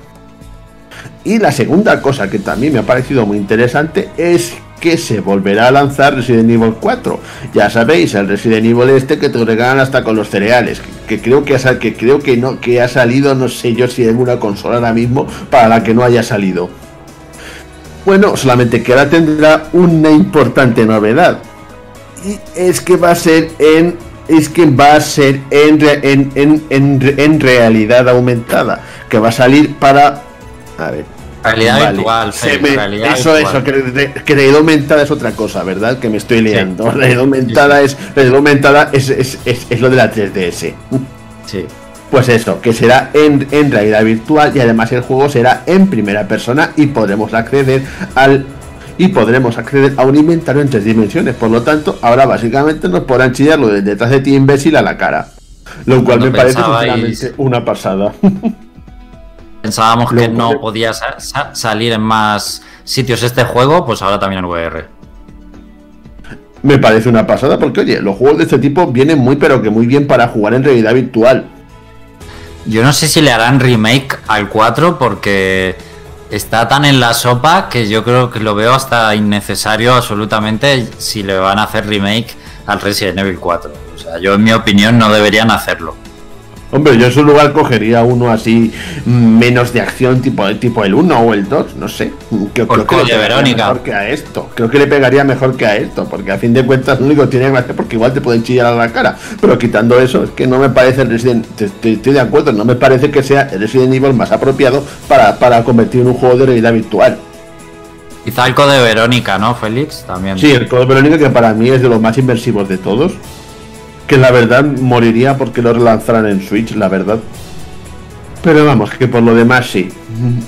Y la segunda cosa que también me ha parecido muy interesante es que se volverá a lanzar Resident Evil 4. Ya sabéis, el Resident Evil este que te regalan hasta con los cereales, que, creo que ha, que creo que no que ha salido, no sé yo si en una consola ahora mismo para la que no haya salido. Bueno, solamente que ahora tendrá una importante novedad. Y es que va a ser en. Es que va a ser en, en, en, en realidad aumentada. Que va a salir para. Realidad Vale. virtual, Se me- realidad eso, virtual. eso, realidad aumentada es otra cosa, ¿verdad? Que me estoy liando. Realidad aumentada es. Realidad aumentada es, es, es, es lo de la 3DS. Sí. Pues eso, que será en, en realidad virtual y además el juego será en primera persona y podremos acceder al y podremos acceder a un inventario en tres dimensiones. Por lo tanto, ahora básicamente nos podrán chillarlo de detrás de ti imbécil a la cara. Lo cual Cuando me parece sinceramente una pasada. Pensábamos que no podía sa- sa- salir en más sitios este juego, pues ahora también en VR. me parece una pasada porque, oye, los juegos de este tipo vienen muy pero que muy bien para jugar en realidad virtual. Yo no sé si le harán remake al 4 porque está tan en la sopa que yo creo que lo veo hasta innecesario absolutamente si le van a hacer remake al Resident Evil 4. O sea, yo en mi opinión no deberían hacerlo. Hombre, yo en su lugar cogería uno así mm, menos de acción, tipo, tipo el 1 o el 2, no sé. Creo, Por creo que le pegaría Verónica. mejor que a esto. Creo que le pegaría mejor que a esto, porque a fin de cuentas lo único que tiene gracia porque igual te pueden chillar a la cara. Pero quitando eso, es que no me parece el Resident Estoy de acuerdo, no me parece que sea el Resident Evil más apropiado para, para convertir en un juego de realidad virtual. Quizá el Code Verónica, ¿no, Félix? También. Sí, el Code Verónica que para mí es de los más inmersivos de todos. Que la verdad moriría porque lo relanzaran en Switch, la verdad. Pero vamos, que por lo demás sí.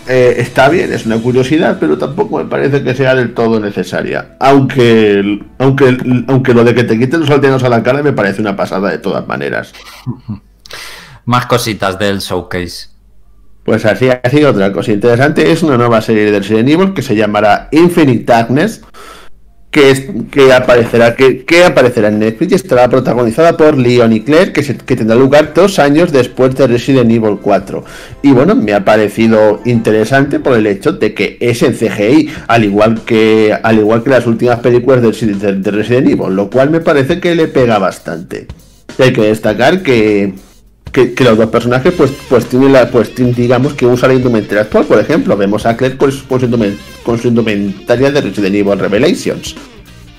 Eh, está bien, es una curiosidad, pero tampoco me parece que sea del todo necesaria. Aunque, aunque, aunque lo de que te quiten los aldeanos a la cara me parece una pasada de todas maneras. Más cositas del showcase. Pues así, así otra cosa interesante es una nueva serie de Resident Evil que se llamará Infinite Darkness, que, aparecerá que, aparecerá en Netflix y estará protagonizada por Leon y Claire, que, tendrá lugar dos años después de Resident Evil 4. Y bueno, me ha parecido interesante por el hecho de que es en CGI, al igual que al igual que las últimas películas de, de- de Resident Evil, lo cual me parece que le pega bastante. Hay que destacar que que, los dos personajes pues pues tienen la pues digamos que usan la indumentaria actual. Por ejemplo vemos a Claire con su, con indumentaria de Resident Evil Revelations.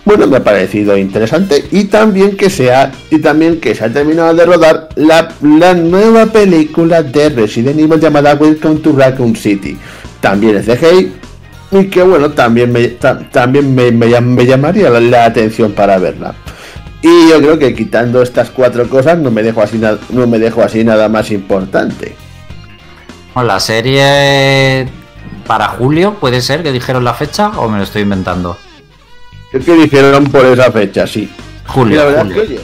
Bueno me ha parecido interesante. Y también que sea y también que se ha terminado de rodar la, la nueva película de Resident Evil llamada Welcome to Raccoon City. También es de CGI y que bueno también me ta- también me, me me llamaría la, la atención para verla y yo creo que quitando estas cuatro cosas no me dejo así, no me dejo así nada más importante. La serie para julio, ¿puede ser que dijeron la fecha o me lo estoy inventando? Creo que dijeron por esa fecha, sí. Julio. Y la verdad julio. que, oye,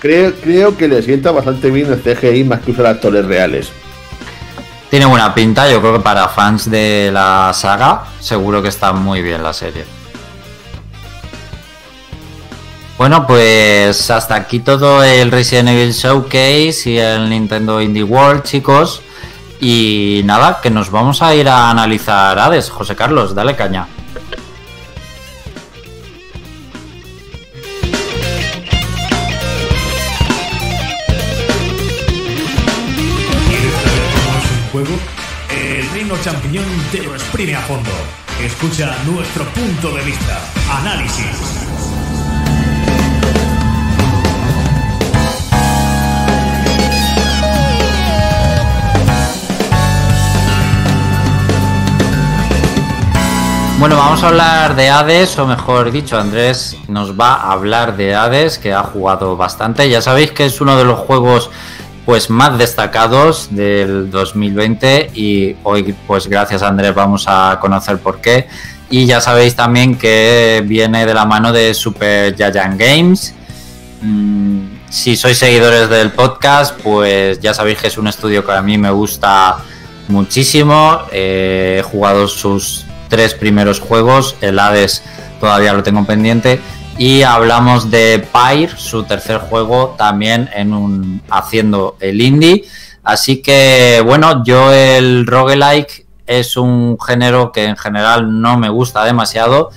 creo, creo que le sienta bastante bien el CGI más que usar actores reales. Tiene buena pinta, yo creo que para fans de la saga seguro que está muy bien la serie. Bueno, pues hasta aquí todo el Resident Evil Showcase y el Nintendo Indie World, chicos. Y nada, que nos vamos a ir a analizar Hades. José Carlos, dale caña. ¿Quieres saber cómo es un juego? El Reino Champiñón te lo exprime a fondo. Escucha nuestro punto de vista. Análisis. Bueno, vamos a hablar de Hades, o mejor dicho, Andrés nos va a hablar de Hades, que ha jugado bastante. Ya sabéis que es uno de los juegos pues más destacados del 2020 y hoy pues gracias a Andrés vamos a conocer por qué. Y ya sabéis también que viene de la mano de Super Giant Games. Mm, si sois seguidores del podcast pues ya sabéis que es un estudio que a mí me gusta muchísimo. He jugado sus tres primeros juegos el Hades todavía lo tengo pendiente y hablamos de Pyre, su tercer juego, también en un haciendo el indie. Así que, bueno, yo el roguelike es un género que en general no me gusta demasiado,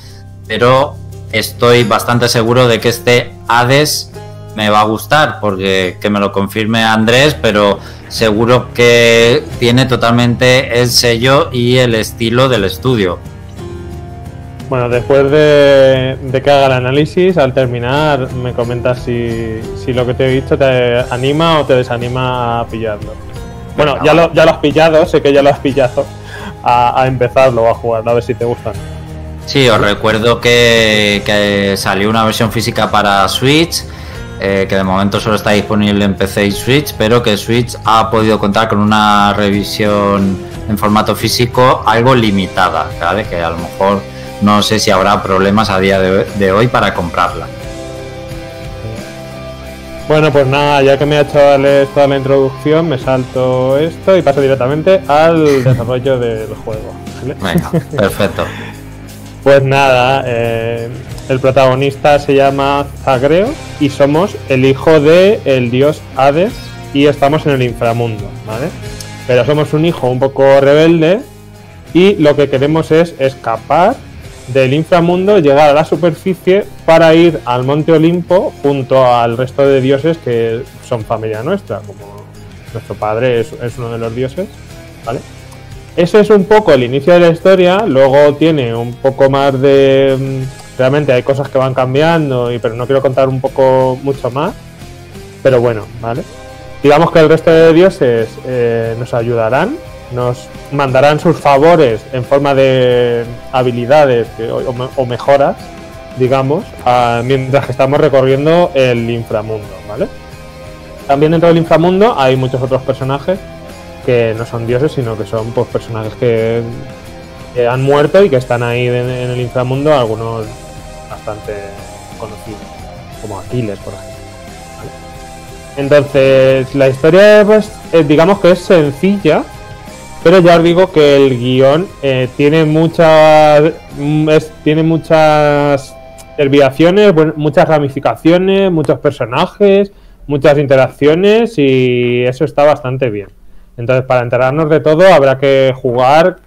pero estoy bastante seguro de que este Hades me va a gustar, porque que me lo confirme Andrés, pero seguro que tiene totalmente el sello y el estilo del estudio. Bueno, después de, que haga el análisis, al terminar me comentas si, lo que te he dicho te anima o te desanima a pillarlo. Bueno, ya lo, ya lo has pillado, sé que ya lo has pillado, a, empezarlo a jugar, a ver si te gustan. Sí, os recuerdo que, salió una versión física para Switch, eh, que de momento solo está disponible en PC y Switch, pero que Switch ha podido contar con una revisión en formato físico algo limitada, ¿vale? Que a lo mejor no sé si habrá problemas a día de, hoy para comprarla. Bueno, pues nada, ya que me ha hecho toda la introducción, me salto esto y paso directamente al desarrollo del juego. Venga, perfecto. pues nada, eh, el protagonista se llama Zagreo y somos el hijo de el dios Hades y estamos en el inframundo, ¿vale? Pero somos un hijo un poco rebelde y lo que queremos es escapar del inframundo llegar a la superficie para ir al Monte Olimpo junto al resto de dioses que son familia nuestra, como nuestro padre es, uno de los dioses, ¿vale? Ese es un poco el inicio de la historia, luego tiene un poco más de... Realmente hay cosas que van cambiando, y, pero no quiero contar un poco mucho más, pero bueno, ¿vale? Digamos que el resto de dioses eh, nos ayudarán nos mandarán sus favores en forma de habilidades o, mejoras, digamos, mientras que estamos recorriendo el inframundo, ¿vale? También dentro del inframundo hay muchos otros personajes que no son dioses, sino que son pues, personajes que, han muerto y que están ahí en, el inframundo, algunos bastante conocidos, como Aquiles, por ejemplo. Entonces, la historia, pues, eh, digamos que es sencilla, pero ya os digo que el guion eh, tiene muchas. Mm, tiene muchas desviaciones, muchas ramificaciones, muchos personajes, muchas interacciones y eso está bastante bien. Entonces, para enterarnos de todo, habrá que jugar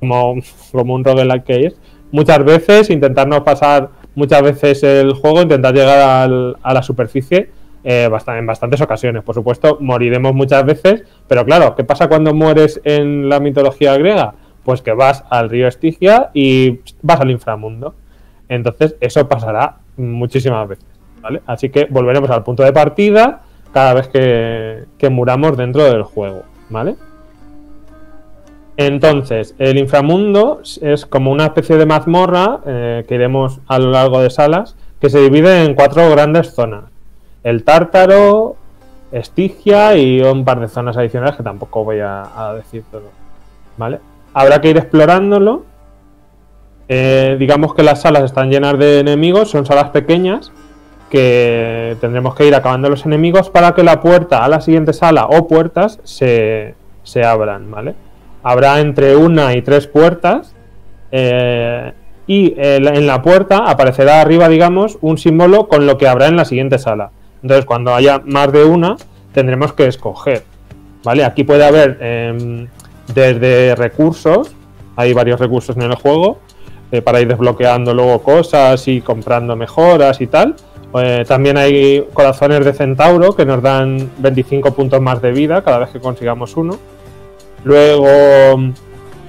como, como un roguelike que es. Muchas veces, intentarnos pasar muchas veces el juego, intentar llegar a la superficie eh, en bastantes ocasiones. Por supuesto, moriremos muchas veces, pero claro, ¿qué pasa cuando mueres en la mitología griega? Pues que vas al río Estigia y vas al inframundo. Entonces, eso pasará muchísimas veces. ¿vale? Así que volveremos al punto de partida cada vez que, muramos dentro del juego. ¿Vale? Entonces, el inframundo es como una especie de mazmorra eh, que iremos a lo largo de salas que se divide en cuatro grandes zonas el Tártaro, Estigia y un par de zonas adicionales que tampoco voy a, decir todo. ¿Vale? Habrá que ir explorándolo. Eh, digamos que las salas están llenas de enemigos, son salas pequeñas que tendremos que ir acabando los enemigos para que la puerta a la siguiente sala o puertas se, abran, ¿vale? Habrá entre una y tres puertas eh, y eh, en la puerta aparecerá arriba, digamos, un símbolo con lo que habrá en la siguiente sala. Entonces, cuando haya más de una, tendremos que escoger. ¿Vale? Aquí puede haber em, desde recursos, hay varios recursos en el juego, eh, para ir desbloqueando luego cosas y comprando mejoras y tal. También hay corazones de centauro que nos dan 25 puntos más de vida cada vez que consigamos uno. Luego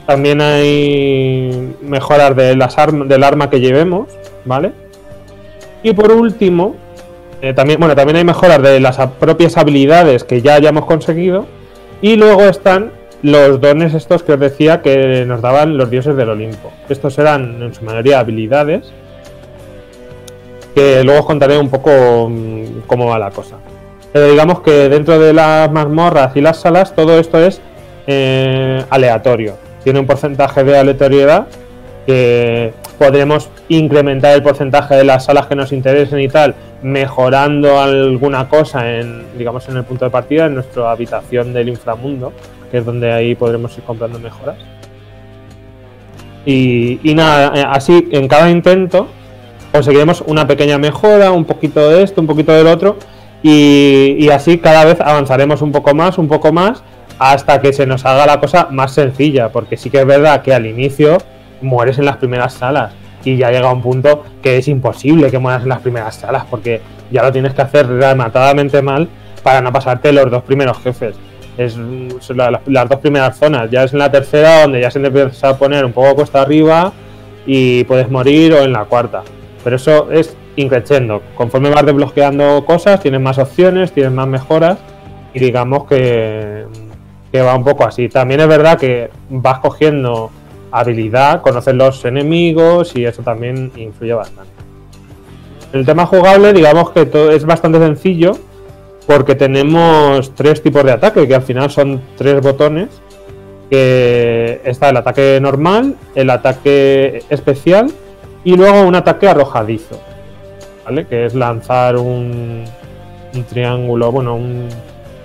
también hay mejoras de las del arma que llevemos, ¿vale? Y por último, eh, también, bueno, también hay mejoras de las propias habilidades que ya hayamos conseguido. Y luego están los dones estos que os decía que nos daban los dioses del Olimpo. Estos eran en su mayoría habilidades. Que luego os contaré un poco mm, cómo va la cosa. Pero digamos que dentro de las mazmorras y las salas todo esto es eh, aleatorio. Tiene un porcentaje de aleatoriedad que podremos incrementar el porcentaje de las salas que nos interesen y tal, mejorando alguna cosa en, digamos, en el punto de partida, en nuestra habitación del inframundo, que es donde ahí podremos ir comprando mejoras. Y, nada, eh, así en cada intento conseguiremos una pequeña mejora, un poquito de esto, un poquito del otro, y así cada vez avanzaremos un poco más, un poco más, hasta que se nos haga la cosa más sencilla, porque sí que es verdad que al inicio mueres en las primeras salas y ya llega un punto que es imposible que mueras en las primeras salas porque ya lo tienes que hacer rematadamente mal para no pasarte los dos primeros jefes. Es la- las dos primeras zonas. Ya es en la tercera donde ya se te empieza a poner un poco cuesta arriba y puedes morir o en la cuarta. Pero eso es increciendo. Conforme vas desbloqueando cosas, tienes más opciones, tienes más mejoras y digamos que, que va un poco así. También es verdad que vas cogiendo habilidad, conocer los enemigos y eso también influye bastante. El tema jugable, digamos que es bastante sencillo porque tenemos tres tipos de ataque, que al final son tres botones. Que está el ataque normal, el ataque especial y luego un ataque arrojadizo, ¿vale? Que es lanzar un triángulo, bueno, un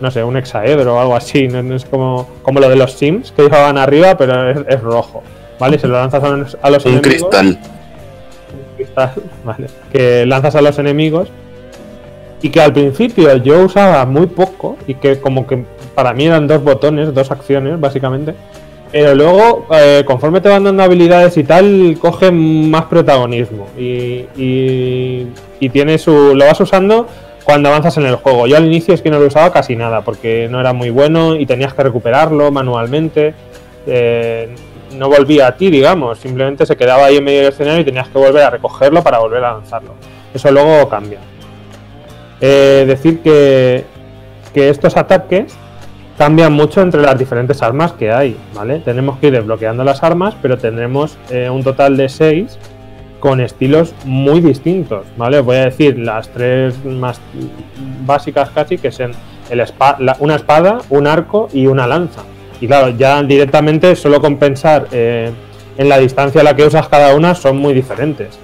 no sé, un hexaedro o algo así, no, no es como, como lo de los Sims que llevaban arriba, pero es, es rojo, ¿vale? Se lo lanzas a los, a los Un enemigos cristal. cristal, vale, que lanzas a los enemigos y que al principio yo usaba muy poco y que como que para mí eran dos botones, dos acciones básicamente, pero luego eh, conforme te van dando habilidades y tal coge más protagonismo y, y, y tiene su lo vas usando cuando avanzas en el juego. Yo al inicio es que no lo usaba casi nada porque no era muy bueno y tenías que recuperarlo manualmente. Eh, no volvía a ti, digamos, simplemente se quedaba ahí en medio del escenario y tenías que volver a recogerlo para volver a lanzarlo. Eso luego cambia. Eh, decir que, que estos ataques cambian mucho entre las diferentes armas que hay, ¿vale? Tenemos que ir desbloqueando las armas, pero tendremos eh, un total de 6 con estilos muy distintos, ¿vale? Os voy a decir las tres más básicas casi, que son el una espada, un arco y una lanza. Y claro, ya directamente solo con pensar eh, en la distancia a la que usas cada una son muy diferentes.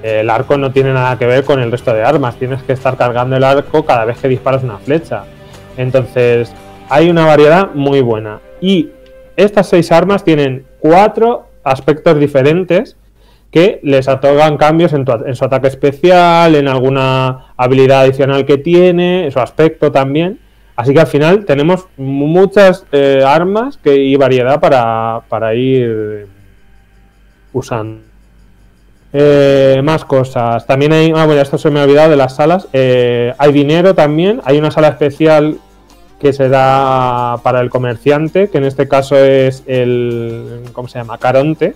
El arco no tiene nada que ver con el resto de armas, tienes que estar cargando el arco cada vez que disparas una flecha. Entonces, hay una variedad muy buena. Y estas seis armas tienen cuatro aspectos diferentes que les otorgan cambios en, su ataque especial, en alguna habilidad adicional que tiene, en su aspecto también. Así que al final tenemos muchas eh, armas que, y variedad para, para ir usando. Eh, más cosas. También hay. Ah, bueno, esto se me ha olvidado de las salas. Eh, hay dinero también. Hay una sala especial que se da para el comerciante, que en este caso es el. ¿Cómo se llama? Caronte.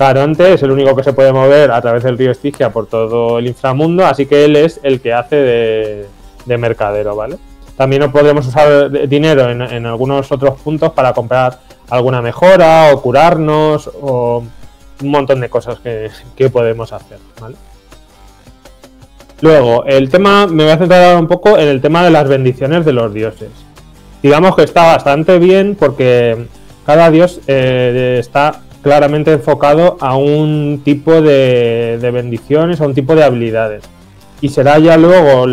Caronte es el único que se puede mover a través del río Estigia por todo el inframundo, así que él es el que hace de, de mercadero, ¿vale? También no podemos usar dinero en, algunos otros puntos para comprar alguna mejora o curarnos o un montón de cosas que, que podemos hacer, ¿vale? Luego, el tema, me voy a centrar un poco en el tema de las bendiciones de los dioses. Digamos que está bastante bien porque cada dios eh, está claramente enfocado a un tipo de, bendiciones, a un tipo de habilidades. Y será ya luego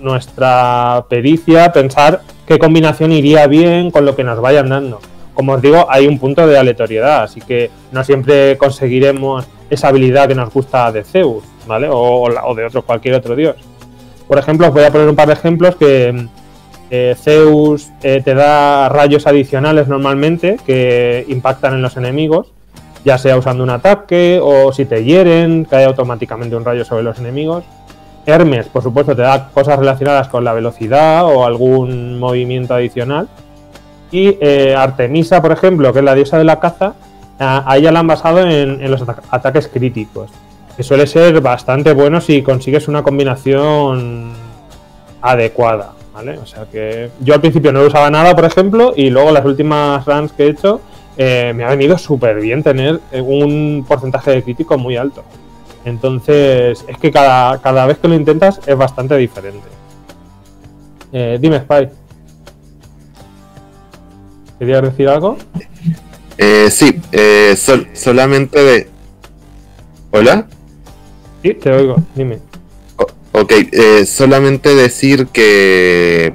nuestra pericia pensar qué combinación iría bien con lo que nos vayan dando. Como os digo, hay un punto de aleatoriedad, así que no siempre conseguiremos esa habilidad que nos gusta de Zeus, ¿vale? O, o de otro, cualquier otro dios. Por ejemplo, os voy a poner un par de ejemplos que eh, Zeus eh, te da rayos adicionales normalmente que impactan en los enemigos, ya sea usando un ataque o si te hieren, cae automáticamente un rayo sobre los enemigos. Hermes, por supuesto, te da cosas relacionadas con la velocidad o algún movimiento adicional. Y eh, Artemisa, por ejemplo, que es la diosa de la caza, a, ella la han basado en, los ata- ataques críticos, que suele ser bastante bueno si consigues una combinación adecuada, ¿vale? O sea que yo al principio no usaba nada, por ejemplo, y luego las últimas runs que he hecho eh, me ha venido súper bien tener eh, un porcentaje de crítico muy alto. Entonces, es que cada, cada vez que lo intentas es bastante diferente. Eh, dime, Spy. ¿Querías decir algo? Eh, sí, eh, sol- solamente de... ¿Hola? Sí, te oigo, dime. O- ok, eh, solamente decir que...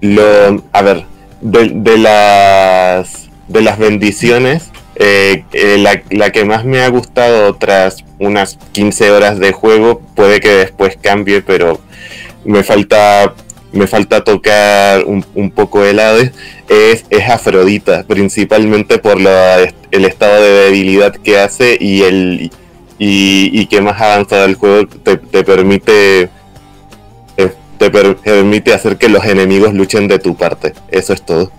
Lo, a ver, de, de las de las bendiciones, eh, eh, la, la que más me ha gustado tras unas 15 horas de juego, puede que después cambie, pero me falta me falta tocar un, un poco el Hades, es, es Afrodita, principalmente por la, el estado de debilidad que hace y el y, y que más avanzado el juego te, te permite eh, te per- permite hacer que los enemigos luchen de tu parte. Eso es todo.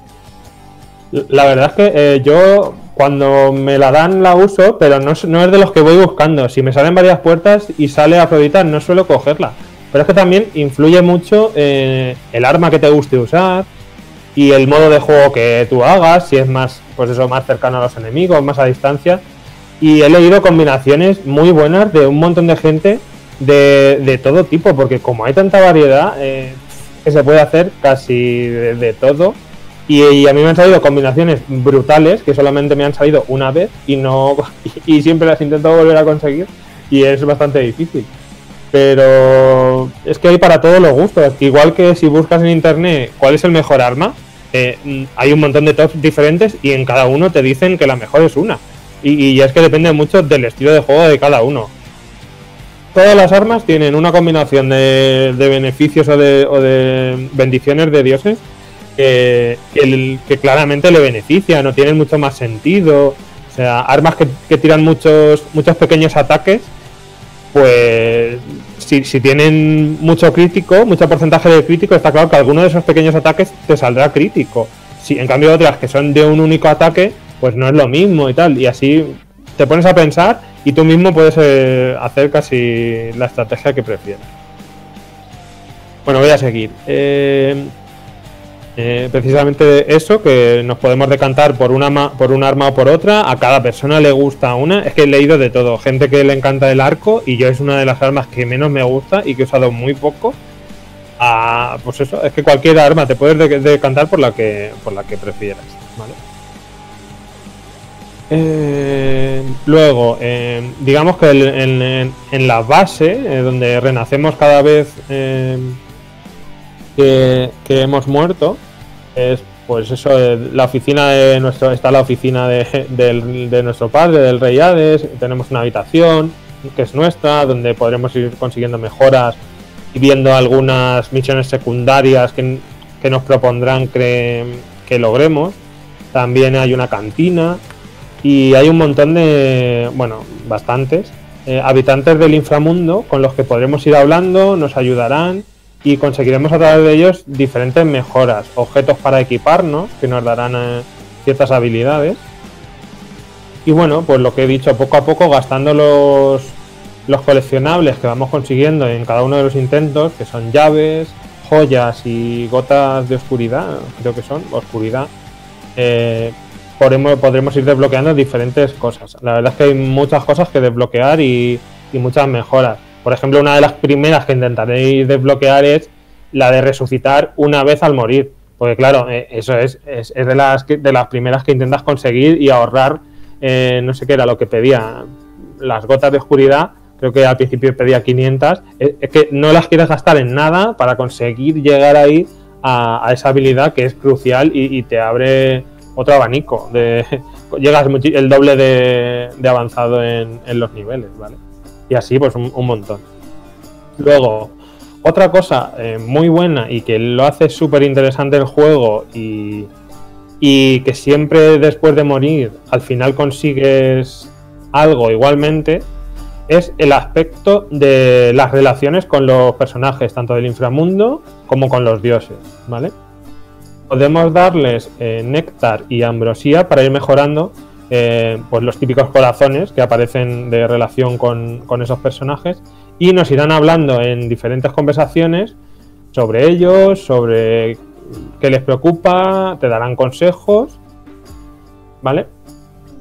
La verdad es que eh, yo cuando me la dan la uso, pero no, es- de los que voy buscando. Si me salen varias puertas y sale Afrodita, no suelo cogerla. Pero es que también influye mucho eh, el arma que te guste usar y el modo de juego que tú hagas, si es más, pues eso, más cercano a los enemigos, más a distancia. Y he leído combinaciones muy buenas de un montón de gente de, de todo tipo, porque como hay tanta variedad, eh, que se puede hacer casi de todo. Y, a mí me han salido combinaciones brutales que solamente me han salido una vez y no y, siempre las intento volver a conseguir y es bastante difícil. Pero es que hay para todos los gustos. Igual que si buscas en internet cuál es el mejor arma, eh, mm, hay un montón de tops diferentes y en cada uno te dicen que la mejor es una. Y, es que depende mucho del estilo de juego de cada uno. Todas las armas tienen una combinación de, beneficios o de bendiciones de dioses el- que claramente le benefician o tienen mucho más sentido. O sea, armas que, que tiran muchos, muchos pequeños ataques, pues si, si tienen mucho crítico, mucho porcentaje de crítico, está claro que alguno de esos pequeños ataques te saldrá crítico. Si en cambio otras que son de un único ataque, pues no es lo mismo y tal. Y así te pones a pensar y tú mismo puedes eh, hacer casi la estrategia que prefieras. Bueno, voy a seguir. Eh, eh, precisamente eso, que nos podemos decantar por una por un arma o por otra, a cada persona le gusta una, es que he leído de todo, gente que le encanta el arco y yo es una de las armas que menos me gusta y que he usado muy poco. A, pues eso, es que cualquier arma te puedes de- decantar por la que por la que prefieras, ¿vale? Eh, luego, eh, digamos que en, en- en la base, eh, donde renacemos cada vez que, que hemos muerto, es pues eso, eh, la oficina de nuestro, está la oficina de, nuestro padre, del rey Hades, tenemos una habitación que es nuestra, donde podremos ir consiguiendo mejoras y viendo algunas misiones secundarias que, que nos propondrán que, que logremos. También hay una cantina y hay un montón de, bueno, bastantes eh, habitantes del inframundo con los que podremos ir hablando, nos ayudarán y conseguiremos a través de ellos diferentes mejoras, objetos para equiparnos que nos darán eh, ciertas habilidades. Y bueno, pues lo que he dicho, poco a poco gastando los, los coleccionables que vamos consiguiendo en cada uno de los intentos, que son llaves, joyas y gotas de oscuridad, creo que son, oscuridad, eh, podremos, podremos ir desbloqueando diferentes cosas. La verdad es que hay muchas cosas que desbloquear y, y muchas mejoras. Por ejemplo, una de las primeras que intentaré desbloquear es la de resucitar una vez al morir. Porque claro, eh, eso es, es, de, las, de las primeras que intentas conseguir y ahorrar, eh, no sé qué era lo que pedía, las gotas de oscuridad, creo que al principio pedía 500, es, es que no las quieres gastar en nada para conseguir llegar ahí a, a esa habilidad que es crucial y, te abre otro abanico. De, llegas el doble de, de avanzado en, en los niveles, ¿vale? Y así, pues un, montón. Luego, otra cosa eh, muy buena y que lo hace súper interesante el juego y, y que siempre después de morir al final consigues algo igualmente es el aspecto de las relaciones con los personajes, tanto del inframundo como con los dioses, ¿vale? Podemos darles eh, néctar y ambrosía para ir mejorando eh, pues los típicos corazones que aparecen de relación con, esos personajes y nos irán hablando en diferentes conversaciones sobre ellos, sobre qué les preocupa, te darán consejos, ¿vale?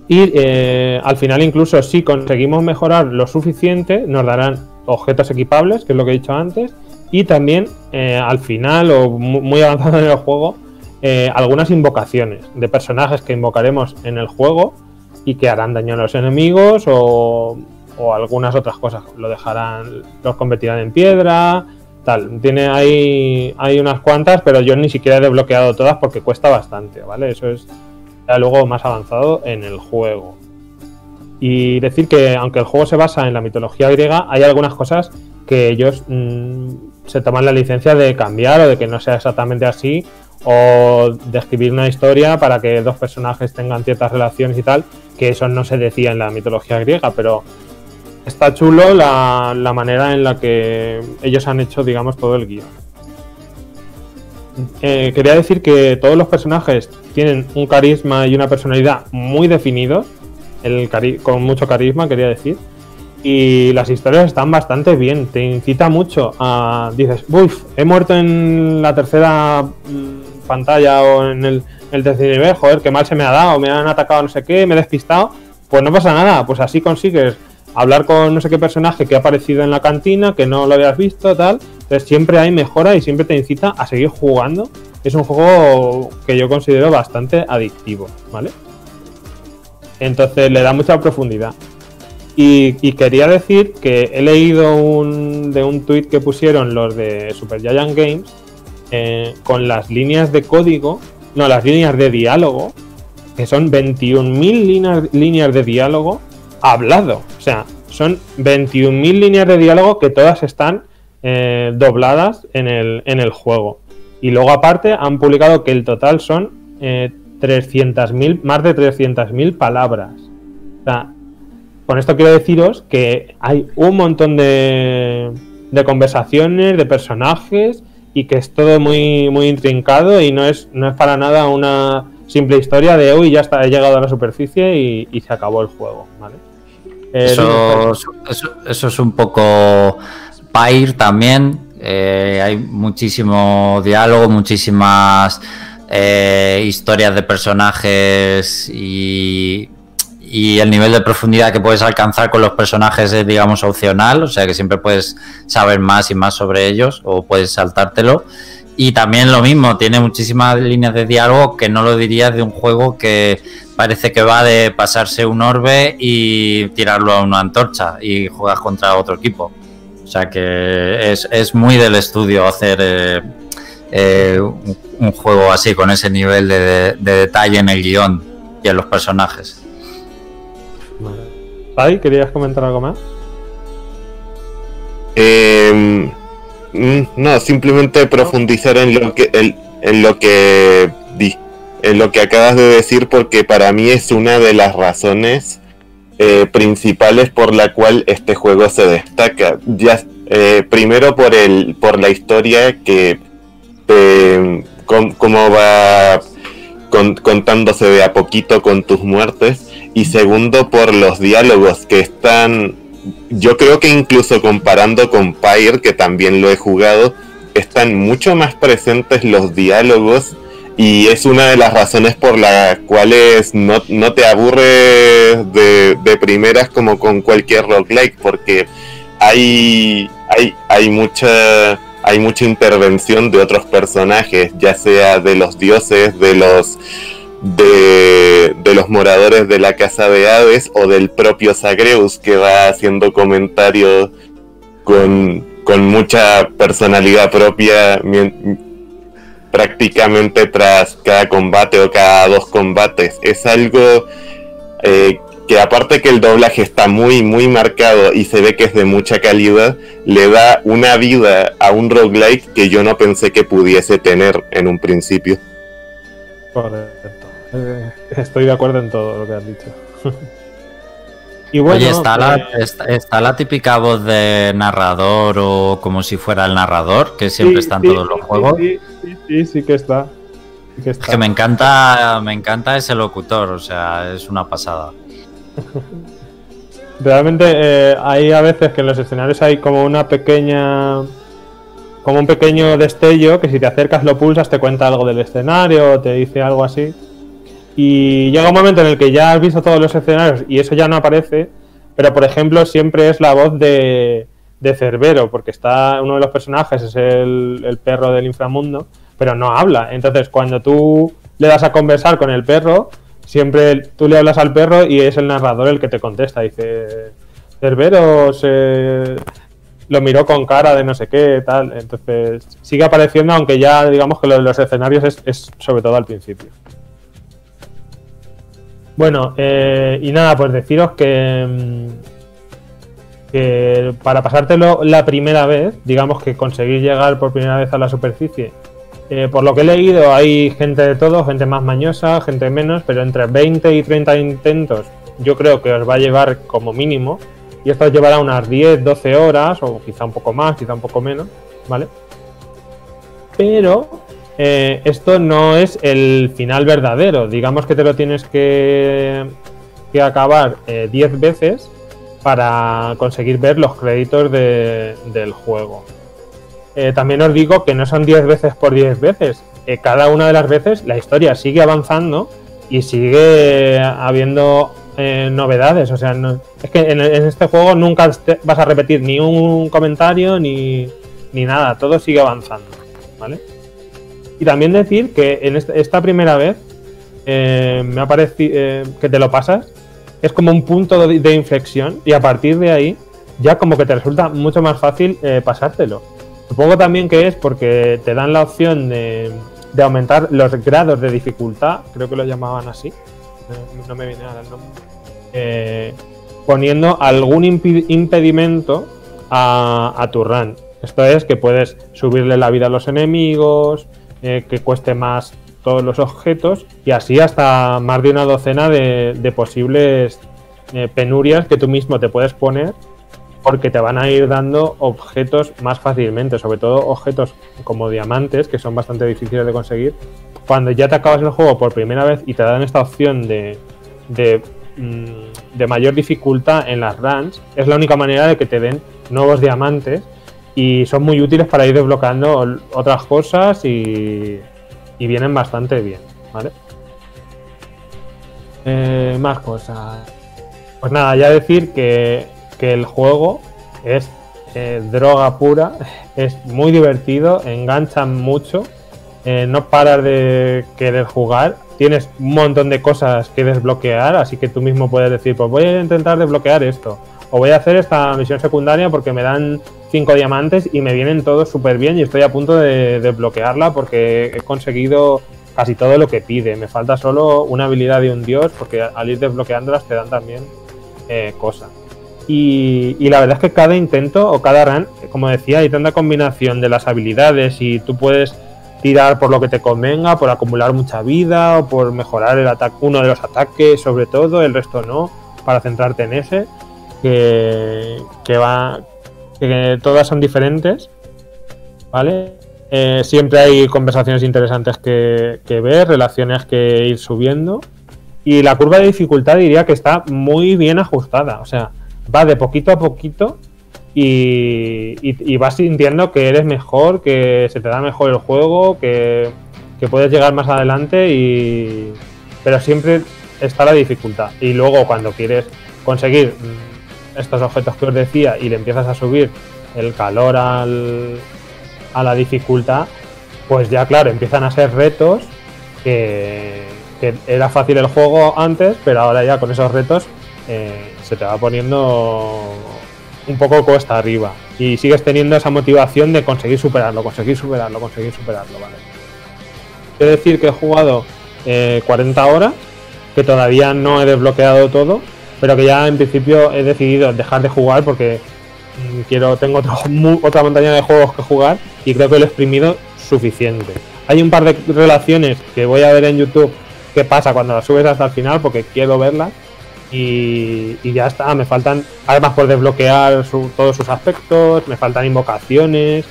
Y eh, al final incluso si conseguimos mejorar lo suficiente, nos darán objetos equipables, que es lo que he dicho antes, y también eh, al final o mu- muy avanzado en el juego eh, algunas invocaciones de personajes que invocaremos en el juego y que harán daño a los enemigos o, o algunas otras cosas. Lo dejarán, los convertirán en piedra, tal. Tiene ahí hay unas cuantas, pero yo ni siquiera he desbloqueado todas porque cuesta bastante, ¿vale? Eso es ya luego más avanzado en el juego. Y decir que aunque el juego se basa en la mitología griega, hay algunas cosas que ellos mm, se toman la licencia de cambiar o de que no sea exactamente así o de escribir una historia para que dos personajes tengan ciertas relaciones y tal, que eso no se decía en la mitología griega, pero está chulo la, la manera en la que ellos han hecho, digamos, todo el guion. Eh, quería decir que todos los personajes tienen un carisma y una personalidad muy definidos, el cari- con mucho carisma, quería decir. Y las historias están bastante bien, te incita mucho a. Dices, uff, he muerto en la tercera pantalla o en el, el tercer nivel, joder, qué mal se me ha dado, me han atacado no sé qué, me he despistado. Pues no pasa nada, pues así consigues hablar con no sé qué personaje que ha aparecido en la cantina, que no lo habías visto, tal. Entonces siempre hay mejora y siempre te incita a seguir jugando. Es un juego que yo considero bastante adictivo, ¿vale? Entonces le da mucha profundidad. Y, y quería decir que he leído un, de un tweet que pusieron los de Super Giant Games eh, con las líneas de código, no, las líneas de diálogo, que son 21.000 líneas, líneas de diálogo hablado. O sea, son 21.000 líneas de diálogo que todas están eh, dobladas en el, juego. Y luego aparte han publicado que el total son eh, 300.000, más de 300.000 palabras. O sea, con esto quiero deciros que hay un montón de, de conversaciones, de personajes y que es todo muy, muy intrincado y no es, no es para nada una simple historia de hoy ya está, he llegado a la superficie y, y se acabó el juego. ¿vale? Eh, Eso, eso, eso es un poco Pyre también. eh, hay muchísimo diálogo, muchísimas eh, historias de personajes y, y el nivel de profundidad que puedes alcanzar con los personajes es, digamos, opcional. O sea que siempre puedes saber más y más sobre ellos o puedes saltártelo. Y también lo mismo, tiene muchísimas líneas de diálogo que no lo dirías de un juego que parece que va de pasarse un orbe y tirarlo a una antorcha y juegas contra otro equipo. O sea que es, es muy del estudio hacer eh, eh, un, juego así, con ese nivel de, de- de detalle en el guion y en los personajes. ¿Querías comentar algo más? Eh, mm, no, simplemente profundizar en lo que en, lo que en lo que acabas de decir porque para mí es una de las razones eh, principales por la cual este juego se destaca. Ya eh, primero por el por la historia que eh, cómo va con- contándose de a poquito con tus muertes y segundo por los diálogos que están yo creo que incluso comparando con Pyre, que también lo he jugado, están mucho más presentes los diálogos y es una de las razones por las cuales no, no te aburre de, de primeras como con cualquier roguelike, porque hay, hay, hay mucha hay mucha intervención de otros personajes, ya sea de los dioses, de los de, de los moradores de la casa de Hades o del propio Zagreus que va haciendo comentarios con, con mucha personalidad propia prácticamente tras cada combate o cada dos combates. Es algo eh, que aparte que el doblaje está muy muy marcado y se ve que es de mucha calidad, le da una vida a un roguelike que yo no pensé que pudiese tener en un principio. Correcto. Eh, estoy de acuerdo en todo lo que has dicho. y bueno, Oye, ¿está, la, pues, está, está la típica voz de narrador o como si fuera el narrador, que siempre sí, está en sí, todos los juegos? Sí, sí, sí, que Es está. que me encanta, me encanta ese locutor, o sea, es una pasada. Realmente eh, hay a veces que en los escenarios hay como una pequeña. como un pequeño destello que si te acercas lo pulsas te cuenta algo del escenario o te dice algo así. Y llega un momento en el que ya has visto todos los escenarios y eso ya no aparece, pero por ejemplo siempre es la voz de, de Cerbero, porque está uno de los personajes es el, el perro del inframundo, pero no habla. Entonces, cuando tú le das a conversar con el perro, siempre tú le hablas al perro y es el narrador el que te contesta. Dice, Cerbero se lo miró con cara de no sé qué, tal. Entonces, sigue apareciendo, aunque ya digamos que lo de los escenarios es, es sobre todo al principio. Bueno, eh, y nada, pues deciros que, mm, que para pasártelo la primera vez, digamos que conseguir llegar por primera vez a la superficie, eh, por lo que he leído hay gente de todo, gente más mañosa, gente menos, pero entre 20 y 30 intentos yo creo que os va a llevar como mínimo, y esto os llevará unas 10, 12 horas, o quizá un poco más, quizá un poco menos, ¿vale? Pero eh, esto no es el final verdadero. Digamos que te lo tienes que, acabar 10 eh, veces para conseguir ver los créditos de- del juego. Eh, también os digo que no son 10 veces por 10 veces. Cada una de las veces la historia sigue avanzando y sigue habiendo novedades. O sea, no- es que en, en este juego nunca vas a repetir ni un comentario ni, ni nada. Todo sigue avanzando. ¿Vale? Y también decir que en esta primera vez eh, me ha parecido que te lo pasas. Es como un punto de, inflexión y a partir de ahí ya como que te resulta mucho más fácil eh, pasártelo. Supongo también que es porque te dan la opción de, aumentar los grados de dificultad, creo que lo llamaban así, no, me viene ahora el nombre, eh, poniendo algún impedimento a tu run. Esto es que puedes subirle la vida a los enemigos, eh, que cueste más todos los objetos y así hasta más de una docena de, posibles eh, penurias que tú mismo te puedes poner porque te van a ir dando objetos más fácilmente, sobre todo objetos como diamantes, que son bastante difíciles de conseguir. Cuando ya te acabas el juego por primera vez y te dan esta opción de, de, mm, de mayor dificultad en las runs, es la única manera de que te den nuevos diamantes y son muy útiles para ir desbloqueando otras cosas y, y vienen bastante bien, ¿vale? Eh, más cosas. Pues nada, ya decir que, que el juego es eh, droga pura, es muy divertido, engancha mucho, eh, no paras de querer jugar, tienes un montón de cosas que desbloquear, así que tú mismo puedes decir, pues voy a intentar desbloquear esto, o voy a hacer esta misión secundaria porque me dan 5 diamantes y me vienen todos súper bien y estoy a punto de desbloquearla porque he conseguido casi todo lo que pide. Me falta solo una habilidad de un dios porque al ir desbloqueándolas te dan también eh, cosas. Y, la verdad es que cada intento o cada run, como decía, hay tanta combinación de las habilidades y tú puedes tirar por lo que te convenga, por acumular mucha vida o por mejorar el ataque, uno de los ataques sobre todo, el resto no, para centrarte en ese, que va, que todas son diferentes, ¿vale? Eh, siempre hay conversaciones interesantes que, ver, relaciones que ir subiendo. Y la curva de dificultad diría que está muy bien ajustada. O sea, va de poquito a poquito y, vas sintiendo que eres mejor, que se te da mejor el juego, que, que puedes llegar más adelante y... Pero siempre está la dificultad. Y luego cuando quieres conseguir estos objetos que os decía y le empiezas a subir el calor al, a la dificultad, pues ya claro, empiezan a ser retos que, era fácil el juego antes, pero ahora ya con esos retos eh, se te va poniendo un poco cuesta arriba. Y sigues teniendo esa motivación de conseguir superarlo, conseguir superarlo, conseguir superarlo, ¿vale? Quiero decir que he jugado eh, 40 horas, que todavía no he desbloqueado todo, pero que ya en principio he decidido dejar de jugar porque quiero tengo otra montaña de juegos que jugar y creo que lo he exprimido suficiente. Hay un par de relaciones que voy a ver en YouTube qué pasa cuando las subes hasta el final porque quiero verlas y, ya está. Me faltan, además por desbloquear su- todos sus aspectos, me faltan invocaciones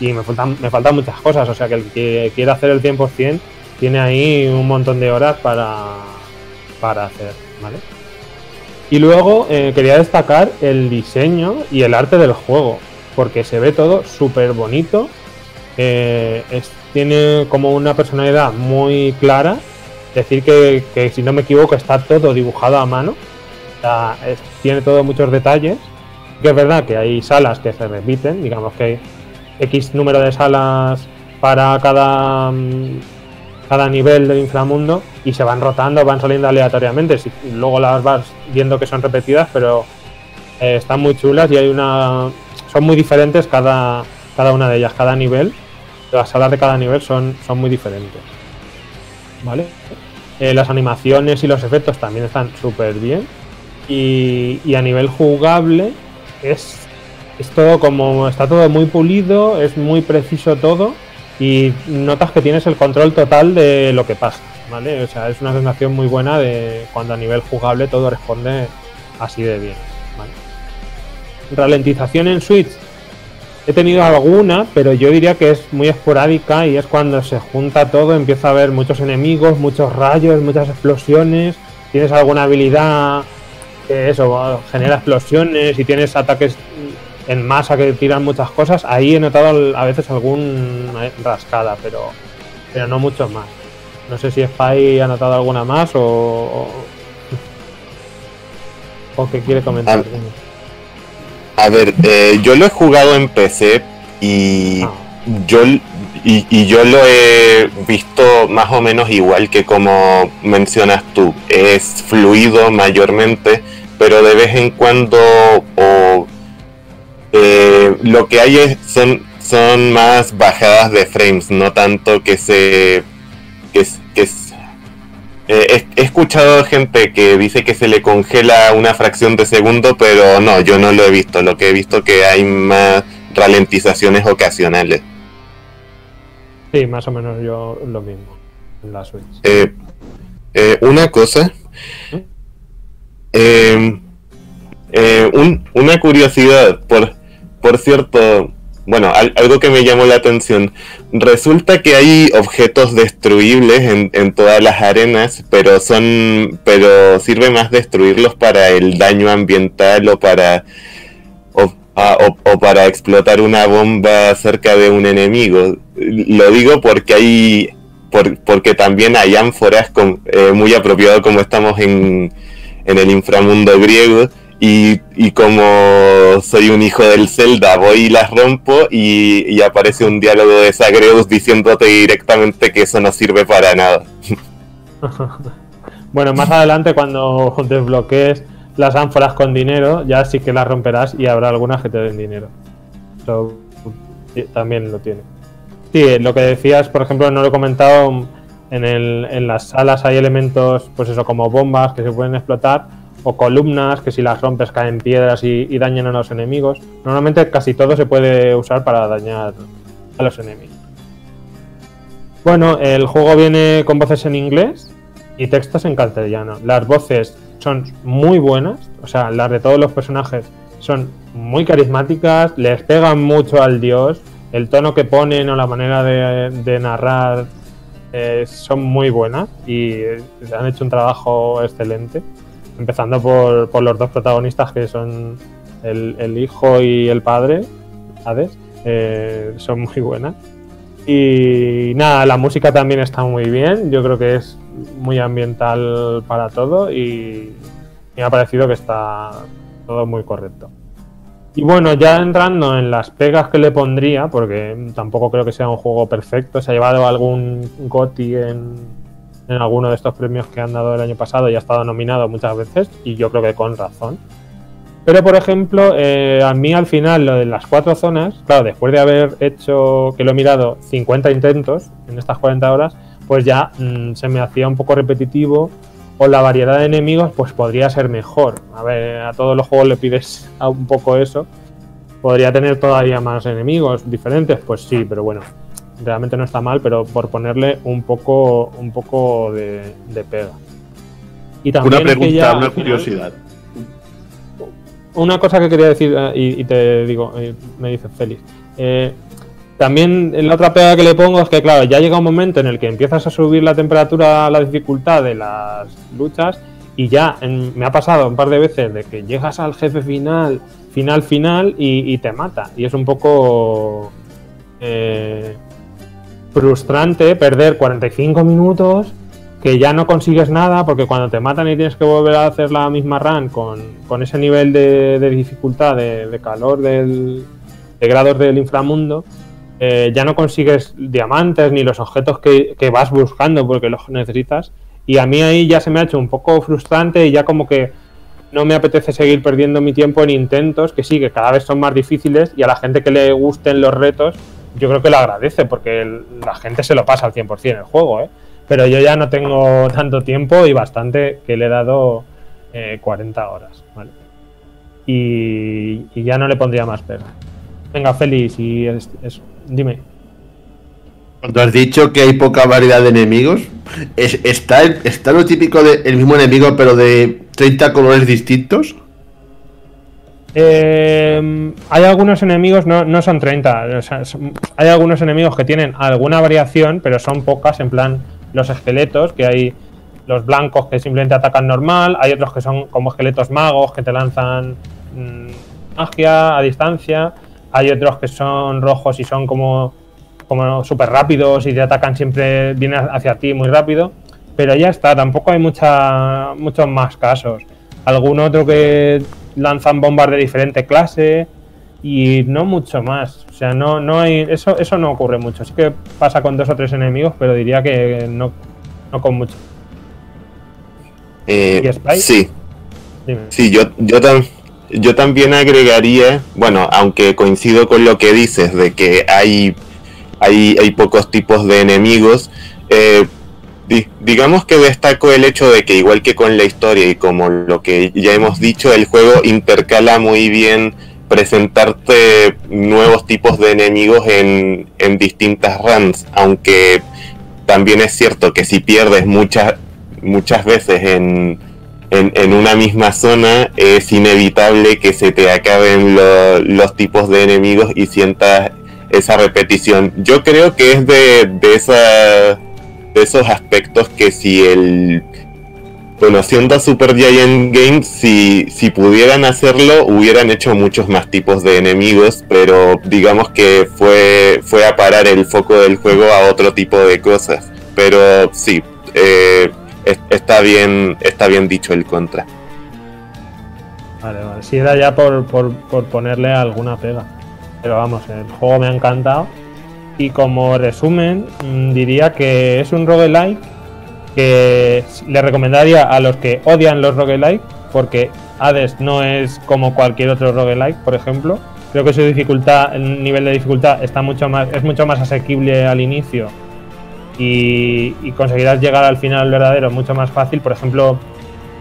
y me faltan, me faltan muchas cosas. O sea que el que quiera hacer el 100% tiene ahí un montón de horas para, para hacer, ¿vale? Y luego eh, quería destacar el diseño y el arte del juego, porque se ve todo súper bonito. eh, tiene como una personalidad muy clara. Decir que, si no me equivoco está todo dibujado a mano. Tiene todos muchos detalles. que es verdad que hay salas que se repiten, digamos que hay X número de salas para cada, mm, cada nivel del inframundo y se van rotando, van saliendo aleatoriamente. Si- luego las vas viendo que son repetidas, pero eh, están muy chulas y hay una. Son muy diferentes cada, cada una de ellas, cada nivel. Las salas de cada nivel son, son muy diferentes. ¿Vale? Eh, las animaciones y los efectos también están súper bien. Y, y a nivel jugable es, es todo como. Está todo muy pulido, es muy preciso todo. Y notas que tienes el control total de lo que pasa. ¿Vale? O sea, es una sensación muy buena de cuando a nivel jugable todo responde así de bien. ¿vale? Ralentización en Switch. He tenido alguna, pero yo diría que es muy esporádica y es cuando se junta todo, empieza a haber muchos enemigos, muchos rayos, muchas explosiones. Tienes alguna habilidad que eso genera explosiones y tienes ataques en masa que tiran muchas cosas. Ahí he notado a veces alguna rascada, pero, pero no mucho más. No sé si Spy ha notado alguna más o, o, que quiere comentar. A ver, eh, yo lo he jugado en PC y Ah. yo y, y yo lo he visto más o menos igual que como mencionas tú. Es fluido mayormente, pero de vez en cuando o, eh, lo que hay es, son, son más bajadas de frames, no tanto que se que, que eh, he, he escuchado gente que dice que se le congela una fracción de segundo, pero no, yo no lo he visto. Lo que he visto que hay más ralentizaciones ocasionales. Sí, más o menos yo lo mismo en la Switch. Eh, eh, una cosa. Eh, un- una curiosidad, por, por cierto, bueno, al- algo que me llamó la atención. Resulta que hay objetos destruibles en, en todas las arenas, pero son, pero sirve más destruirlos para el daño ambiental o para o, a- o- o para explotar una bomba cerca de un enemigo. Lo digo porque hay por- porque también hay ánforas eh, muy apropiado como estamos en, en el inframundo griego y, como soy un hijo del Zelda voy y las rompo y, aparece un diálogo de Zagreus diciéndote directamente que eso no sirve para nada. Bueno, más adelante cuando desbloquees las ánforas con dinero, ya sí que las romperás y habrá algunas que te den dinero. Eso también lo tiene. Sí, lo que decías, por ejemplo, no lo he comentado, en, el- en las salas hay elementos, pues eso, como bombas que se pueden explotar, o columnas que si las rompes caen piedras y, dañan a los enemigos. Normalmente casi todo se puede usar para dañar a los enemigos. Bueno, el juego viene con voces en inglés y textos en castellano. Las voces son muy buenas, o sea, las de todos los personajes son muy carismáticas, les pegan mucho al dios, el tono que ponen o la manera de, de narrar eh, son muy buenas y eh, han hecho un trabajo excelente. Empezando por, por los dos protagonistas que son el, el hijo y el padre, Hades, eh, son muy buenas. Y nada, la música también está muy bien. Yo creo que es muy ambiental para todo y me ha parecido que está todo muy correcto. Y bueno, ya entrando en las pegas que le pondría, porque tampoco creo que sea un juego perfecto, se ha llevado algún GOTY en, en alguno de estos premios que han dado el año pasado y ha estado nominado muchas veces, y yo creo que con razón. Pero, por ejemplo, eh, a mí al final lo de las cuatro zonas, claro, después de haber hecho, que lo he mirado, 50 intentos en estas 40 horas, pues ya mm, se me hacía un poco repetitivo o la variedad de enemigos pues podría ser mejor. A ver, a todos los juegos le pides un poco eso. Podría tener todavía más enemigos diferentes, pues sí, pero bueno, realmente no está mal, pero por ponerle un poco, un poco de, de pega. Y también Una pregunta, ya, una final- curiosidad. una cosa que quería decir eh, y, y te digo, eh, me dice Félix. Eh, también la otra pega que le pongo es que, claro, ya llega un momento en el que empiezas a subir la temperatura, la dificultad de las luchas y ya en- me ha pasado un par de veces de que llegas al jefe final, final, final y, y te mata. Y es un poco eh, frustrante perder 45 minutos que ya no consigues nada porque cuando te matan y tienes que volver a hacer la misma run con, con ese nivel de, dificultad, de, de calor, del, de grados del inframundo, eh, ya no consigues diamantes ni los objetos que, que vas buscando porque los necesitas. Y a mí ahí ya se me ha hecho un poco frustrante y ya como que no me apetece seguir perdiendo mi tiempo en intentos, que sí, que cada vez son más difíciles y a la gente que le gusten los retos, yo creo que lo agradece porque la gente se lo pasa al 100% el juego, ¿eh? Pero yo ya no tengo tanto tiempo y bastante que le he dado eh, 40 horas, ¿vale? Y, y ya no le pondría más pega. Venga, Félix, y es- dime. Cuando has dicho que hay poca variedad de enemigos, ¿es- ¿está, está lo típico de el mismo enemigo pero de 30 colores distintos? Eh, hay algunos enemigos, no, no son 30, o sea, hay algunos enemigos que tienen alguna variación, pero son pocas, en plan los esqueletos, que hay los blancos que simplemente atacan normal, hay otros que son como esqueletos magos que te lanzan mm, magia a distancia, hay otros que son rojos y son como, como súper rápidos y te atacan siempre, vienen hacia ti muy rápido, pero ya está, tampoco hay mucha, muchos más casos. Algún otro que lanzan bombas de diferente clase y no mucho más. O sea, no, no hay. Eso, eso no ocurre mucho. Sí que pasa con dos o tres enemigos, pero diría que no, no con mucho. Eh, ¿Y Spike? sí, Dime. sí, yo, yo, tam- yo también agregaría, bueno, aunque coincido con lo que dices de que hay, hay, hay pocos tipos de enemigos, eh, digamos que destaco el hecho de que igual que con la historia y como lo que ya hemos dicho, el juego intercala muy bien presentarte nuevos tipos de enemigos en, en distintas runs, aunque también es cierto que si pierdes muchas muchas veces en, en, una misma zona es inevitable que se te acaben lo- los tipos de enemigos y sientas esa repetición. Yo creo que es de, de, esa, esos aspectos que si el... Bueno, siendo Super Giant Games, si, si pudieran hacerlo, hubieran hecho muchos más tipos de enemigos, pero digamos que fue, fue a parar el foco del juego a otro tipo de cosas. Pero sí, eh, es- está bien está bien dicho el contra Vale, vale. Si era ya por, por, por ponerle alguna pega. Pero vamos, el juego me ha encantado. Y como resumen, mm, diría que es un roguelike que le recomendaría a los que odian los roguelike, porque Hades no es como cualquier otro roguelike, por ejemplo. Creo que su dificultad, el nivel de dificultad está mucho más, es mucho más asequible al inicio y, conseguirás llegar al final verdadero mucho más fácil. Por ejemplo,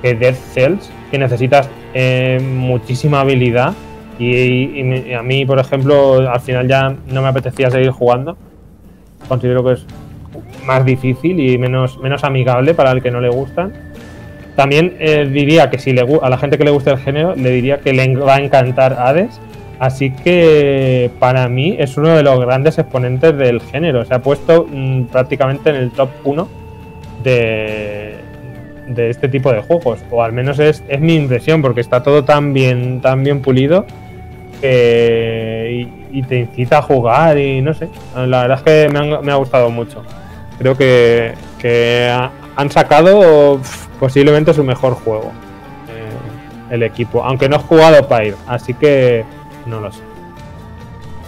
que Dead Cells, que necesitas eh, muchísima habilidad. Y, a mí, por ejemplo, al final ya no me apetecía seguir jugando. Considero que es más difícil y menos, menos amigable para el que no le gustan. También eh, diría que si le, a la gente que le gusta el género, le diría que le va a encantar Hades. Así que para mí es uno de los grandes exponentes del género. Se ha puesto mm, prácticamente en el top 1 de, de este tipo de juegos. O al menos es, es mi impresión, porque está todo tan bien, tan bien pulido y, te incita a jugar y no sé. La verdad es que me, han- ha gustado mucho. Creo que, que ha- han sacado posiblemente su mejor juego. eh, el equipo. Aunque no he jugado Pyre, así que no lo sé.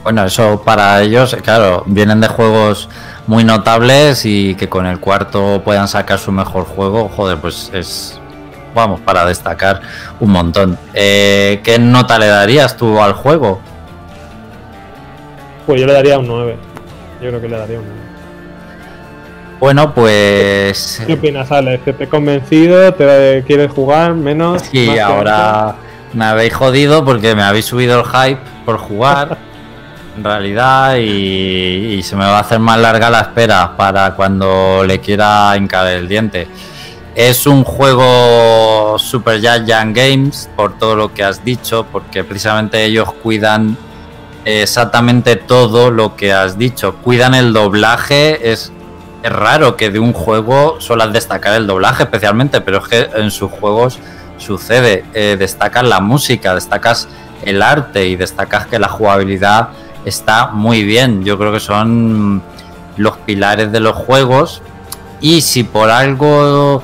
Bueno, eso para ellos, claro, vienen de juegos muy notables y que con el cuarto puedan sacar su mejor juego, joder, pues es, vamos, para destacar un montón. Eh, ¿Qué nota le darías tú al juego? Pues yo le daría un 9. Yo creo que le daría un 9. Bueno, pues... ¿Qué opinas, Alex? ¿Que te he convencido? ¿Te quieres jugar menos? Sí, más ahora me habéis jodido porque me habéis subido el hype por jugar, en realidad, y, y se me va a hacer más larga la espera para cuando le quiera hincar el diente. Es un juego Super Giant Games, por todo lo que has dicho, porque precisamente ellos cuidan exactamente todo lo que has dicho. Cuidan el doblaje, es, raro que de un juego suelas destacar el doblaje especialmente, pero es que en sus juegos sucede. Eh, destacas la música, destacas el arte y destacas que la jugabilidad está muy bien. Yo creo que son los pilares de los juegos Y si por algo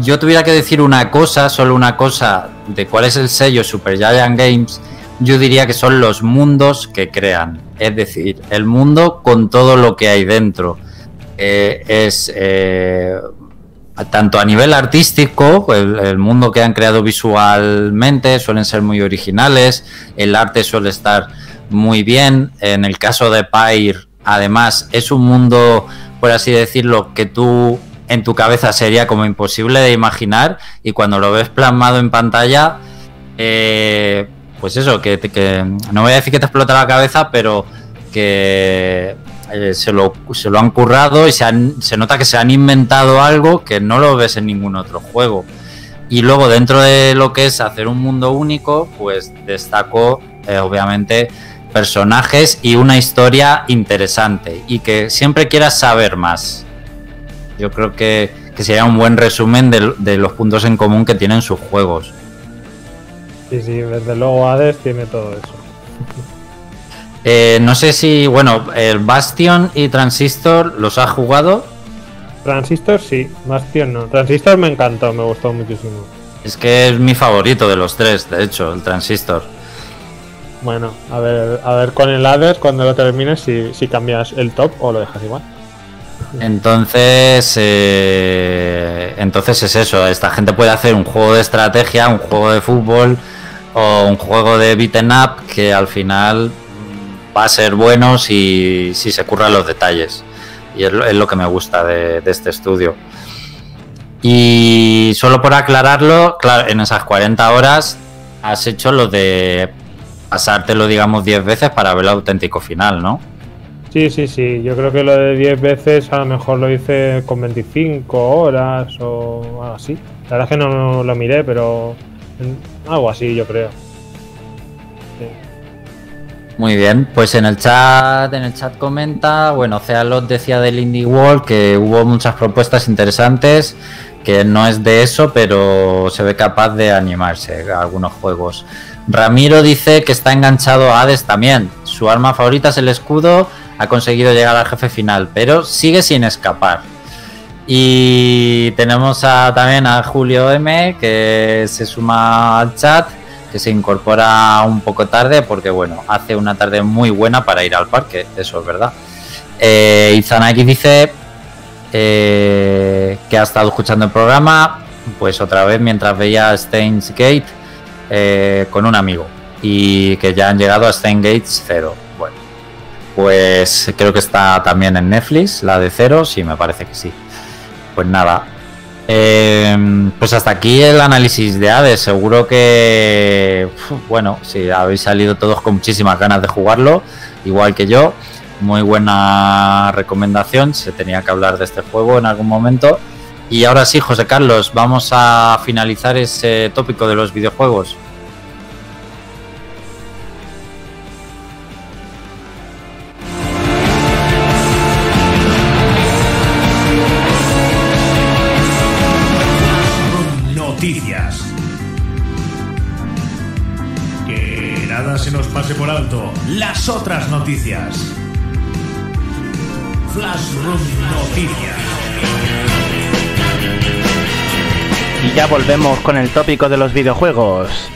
yo tuviera que decir una cosa, solo una cosa, de cuál es el sello Super Giant Games, yo diría que son los mundos que crean. Es decir, el mundo con todo lo que hay dentro. Eh, es eh, tanto a nivel artístico, el, el, mundo que han creado visualmente suelen ser muy originales, el arte suele estar muy bien. En el caso de Pyre, además, es un mundo, por así decirlo, que tú en tu cabeza sería como imposible de imaginar y cuando lo ves plasmado en pantalla, eh, pues eso, que, no voy a decir que te explota la cabeza, pero que eh, se, lo, se, lo, han currado y se, han, se, nota que se han inventado algo que no lo ves en ningún otro juego. Y luego dentro de lo que es hacer un mundo único, pues destaco eh, obviamente personajes y una historia interesante y que siempre quieras saber más. Yo creo que, que sería un buen resumen de, de, los puntos en común que tienen sus juegos. Sí, sí, desde luego Hades tiene todo eso. Eh, no sé si, bueno, el Bastion y Transistor los has jugado. Transistor sí, Bastion no. Transistor me encantó, me gustó muchísimo. Es que es mi favorito de los tres, de hecho, el Transistor. Bueno, a ver, a ver con el Hades cuando lo termines si, si cambias el top o lo dejas igual. Entonces, eh, entonces es eso. Esta gente puede hacer un juego de estrategia, un juego de fútbol o un juego de beaten up que al final va a ser bueno si, si se curran los detalles. Y es lo, es lo que me gusta de, de, este estudio. Y solo por aclararlo, claro, en esas 40 horas has hecho lo de pasártelo, digamos, 10 veces para ver el auténtico final, ¿no? Sí, sí, sí. Yo creo que lo de 10 veces a lo mejor lo hice con 25 horas o algo así. La verdad es que no, lo miré, pero algo así yo creo. Muy bien, pues en el chat, en el chat comenta, bueno, Cealot decía del Indie World que hubo muchas propuestas interesantes, que no es de eso, pero se ve capaz de animarse a algunos juegos. Ramiro dice que está enganchado a Hades también. Su arma favorita es el escudo, ha conseguido llegar al jefe final, pero sigue sin escapar. Y tenemos a, también a Julio M, que se suma al chat que se incorpora un poco tarde porque bueno, hace una tarde muy buena para ir al parque, eso es verdad. Eh, Izanagi dice eh, que ha estado escuchando el programa, pues otra vez mientras veía Steins Gate eh, con un amigo y que ya han llegado a Steins Gates 0. Pues creo que está también en Netflix, la de cero, sí, me parece que sí. Pues nada, eh, pues hasta aquí el análisis de Hades. Seguro que, bueno, si habéis salido todos con muchísimas ganas de jugarlo, igual que yo. Muy buena recomendación. Se tenía que hablar de este juego en algún momento. Y ahora sí, José Carlos, vamos a finalizar ese tópico de los videojuegos. Pase por alto. Las otras noticias. Flash Room Noticias. Y ya volvemos con el tópico de los videojuegos.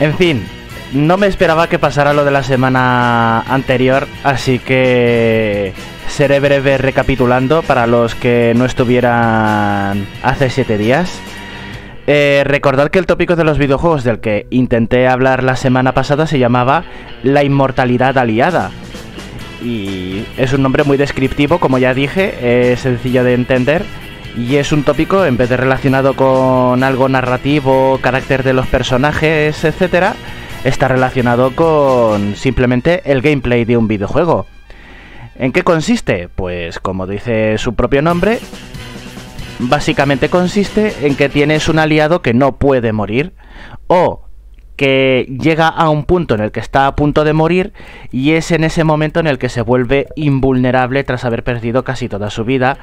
En fin, no me esperaba que pasara lo de la semana anterior, así que seré breve recapitulando para los que no estuvieran hace 7 días. Eh, recordad que el tópico de los videojuegos del que intenté hablar la semana pasada se llamaba La inmortalidad aliada. Y es un nombre muy descriptivo, como ya dije, es sencillo de entender. Y es un tópico, en vez de relacionado con algo narrativo, carácter de los personajes, etc., está relacionado con simplemente el gameplay de un videojuego. ¿En qué consiste? Pues como dice su propio nombre, básicamente consiste en que tienes un aliado que no puede morir o que llega a un punto en el que está a punto de morir y es en ese momento en el que se vuelve invulnerable tras haber perdido casi toda su vida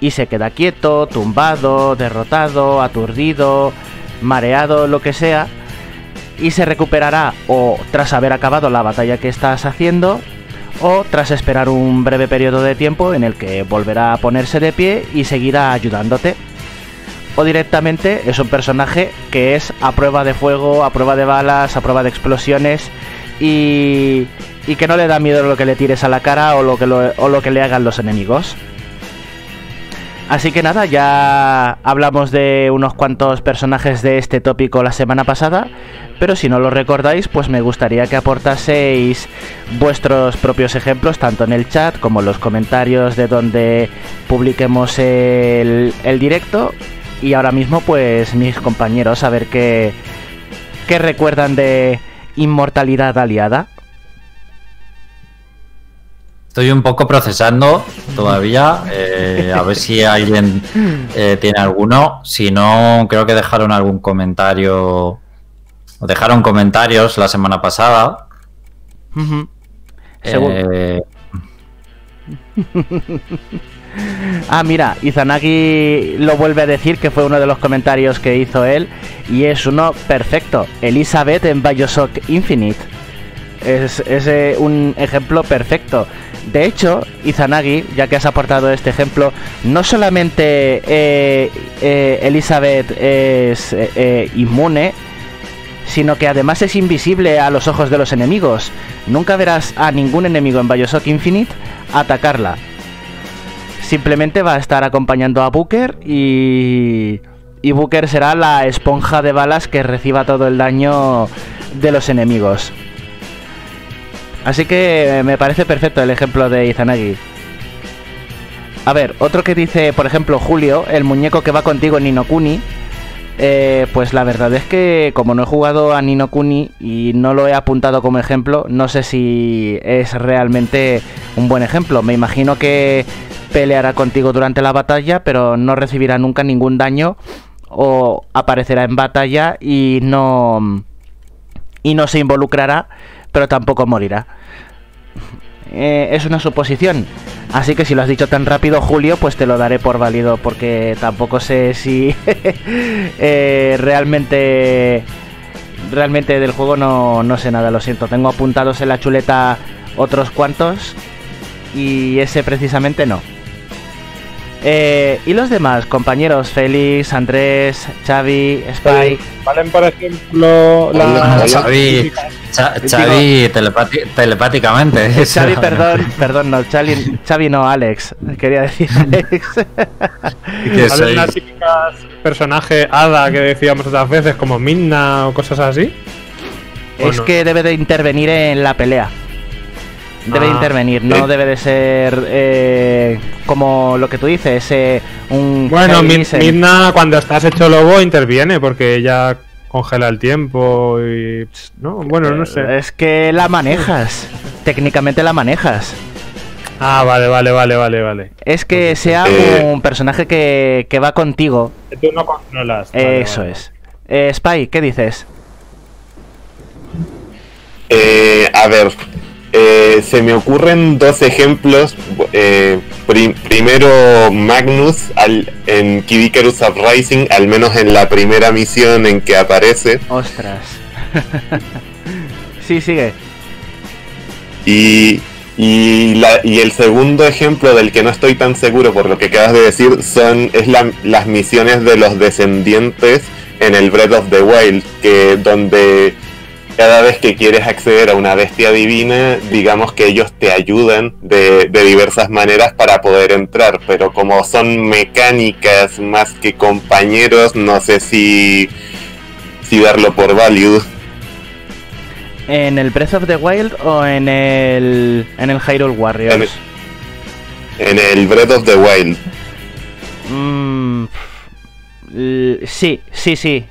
y se queda quieto, tumbado, derrotado, aturdido, mareado, lo que sea y se recuperará o tras haber acabado la batalla que estás haciendo o tras esperar un breve periodo de tiempo en el que volverá a ponerse de pie y seguirá ayudándote. O directamente es un personaje que es a prueba de fuego, a prueba de balas, a prueba de explosiones y, que no le da miedo lo que le tires a la cara o o lo que le hagan los enemigos. Así que nada, ya hablamos de unos cuantos personajes de este tópico la semana pasada, pero si no lo recordáis, pues me gustaría que aportaseis vuestros propios ejemplos, tanto en el chat como en los comentarios de donde publiquemos el, directo. Y ahora mismo, pues mis compañeros, a ver qué, qué recuerdan de Inmortalidad Aliada. Estoy un poco procesando todavía, eh, a ver si alguien eh, tiene alguno. Si no, creo que dejaron algún comentario. O dejaron comentarios la semana pasada. Eh, Ah, mira, Izanagi lo vuelve a decir que fue uno de los comentarios que hizo él y es uno perfecto. Elizabeth en Bioshock Infinite. Es, es, un ejemplo perfecto. De hecho, Izanagi, ya que has aportado este ejemplo, no solamente eh, eh, Elizabeth es eh, inmune, sino que además es invisible a los ojos de los enemigos. Nunca verás a ningún enemigo en Bioshock Infinite atacarla. Simplemente va a estar acompañando a Booker y. Y Booker será la esponja de balas que reciba todo el daño de los enemigos. Así que me parece perfecto el ejemplo de Izanagi. A ver, otro que dice, por ejemplo, Julio, el muñeco que va contigo en Ninokuni. Eh, pues la verdad es que como no he jugado a Nino Kuni y no lo he apuntado como ejemplo, no sé si es realmente un buen ejemplo. Me imagino que peleará contigo durante la batalla, pero no recibirá nunca ningún daño o aparecerá en batalla y no y no se involucrará, pero tampoco morirá. Eh, es una suposición. Así que si lo has dicho tan rápido, Julio, pues te lo daré por válido, porque tampoco sé si eh, realmente realmente del juego no, no sé nada, lo siento. Tengo apuntados en la chuleta otros cuantos y ese precisamente no. Eh, y los demás, compañeros, Félix, Andrés, Xavi, Spy. Valen, por ejemplo, la. Xavi, Cha- Xavi telepati- telepáticamente. Xavi, perdón, perdón, no, Xavi, Xavi no, Alex. Quería decir Alex. Valen soy- las típicas personajes hada que decíamos otras veces, como Minna o cosas así. ¿O es no? que debe de intervenir en la pelea. Debe de Ah. intervenir, no Eh. debe de ser eh, como lo que tú dices, eh, un Bueno. Midna cuando estás hecho lobo interviene porque ella congela el tiempo y... No, bueno, no sé. Es que la manejas, técnicamente la manejas. Ah, vale, vale, vale, vale, vale. Es que sea Eh. un personaje que, que va contigo, Que Tú no controlas. Vale, eso vale. es. Eh, Spy, ¿qué dices? Eh, a ver, eh, se me ocurren dos ejemplos. Eh, pri- primero, Magnus al, en Kid Icarus Uprising, al menos en la primera misión en que aparece. Ostras. sí, sigue. Y, y, la- y el segundo ejemplo del que no estoy tan seguro por lo que acabas de decir son es la- las misiones de los descendientes en el Breath of the Wild, que donde cada vez que quieres acceder a una bestia divina, digamos que ellos te ayudan de, de diversas maneras para poder entrar, pero como son mecánicas más que compañeros, no sé si, si darlo por válido. ¿En el Breath of the Wild o en el en el Hyrule Warriors? En el Breath of the Wild. Mm, sí, sí, sí.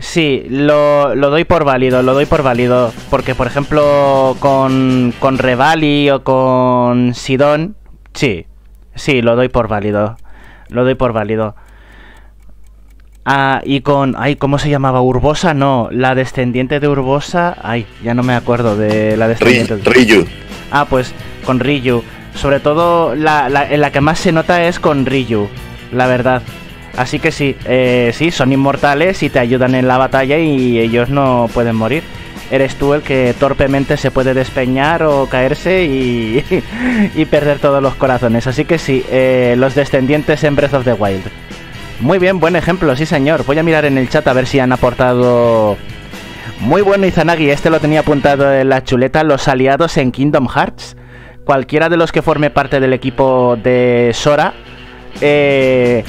Sí, lo, lo doy por válido, lo doy por válido. Porque, por ejemplo, con, con Revali o con Sidon, sí, sí, lo doy por válido. Lo doy por válido. Ah, y con. Ay, ¿cómo se llamaba? Urbosa, no. La descendiente de Urbosa. Ay, ya no me acuerdo de la descendiente. de- Ryu. Ah, pues con Ryu. Sobre todo la, la- en la que más se nota es con Ryu, la verdad. Así que sí, eh, sí, son inmortales y te ayudan en la batalla y ellos no pueden morir. eres tú el que torpemente se puede despeñar o caerse y, y perder todos los corazones. Así que sí, eh, los descendientes en Breath of the Wild. Muy bien, buen ejemplo, sí señor. Voy a mirar en el chat a ver si han aportado... Muy bueno Izanagi, este lo tenía apuntado en la chuleta, los aliados en Kingdom Hearts. Cualquiera de los que forme parte del equipo de Sora, eh,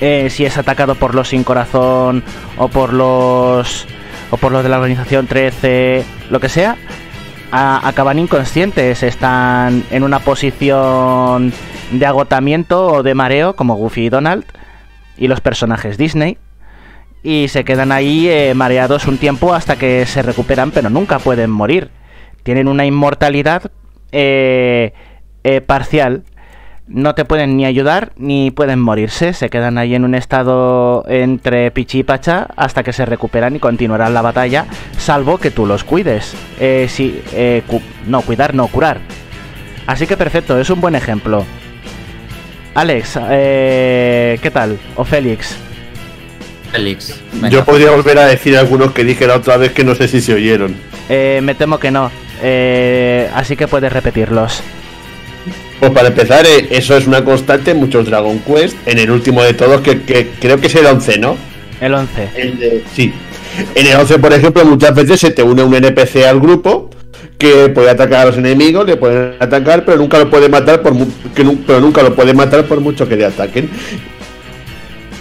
eh, si es atacado por los sin corazón o por los o por los de la organización 13, lo que sea, acaban inconscientes, están en una posición de agotamiento o de mareo como Goofy y Donald y los personajes Disney y se quedan ahí eh, mareados un tiempo hasta que se recuperan pero nunca pueden morir. Tienen una inmortalidad eh, eh, parcial. No te pueden ni ayudar ni pueden morirse. Se quedan ahí en un estado entre pichi y pacha hasta que se recuperan y continuarán la batalla, salvo que tú los cuides. si, no, cuidar, no, curar. Así que perfecto, es un buen ejemplo. Alex, eh, ¿qué tal? O Félix. Félix. Yo podría volver a decir algunos que dije la otra vez que no sé si se oyeron. Eh, me temo que no. Eh, así que puedes repetirlos. Pues para empezar, eso es una constante en muchos Dragon Quest. En el último de todos, que, creo que es el 11, ¿no? El 11. sí. En el 11, por ejemplo, muchas veces se te une un NPC al grupo que puede atacar a los enemigos, le pueden atacar, pero nunca lo puede matar por que, pero nunca lo puede matar por mucho que le ataquen.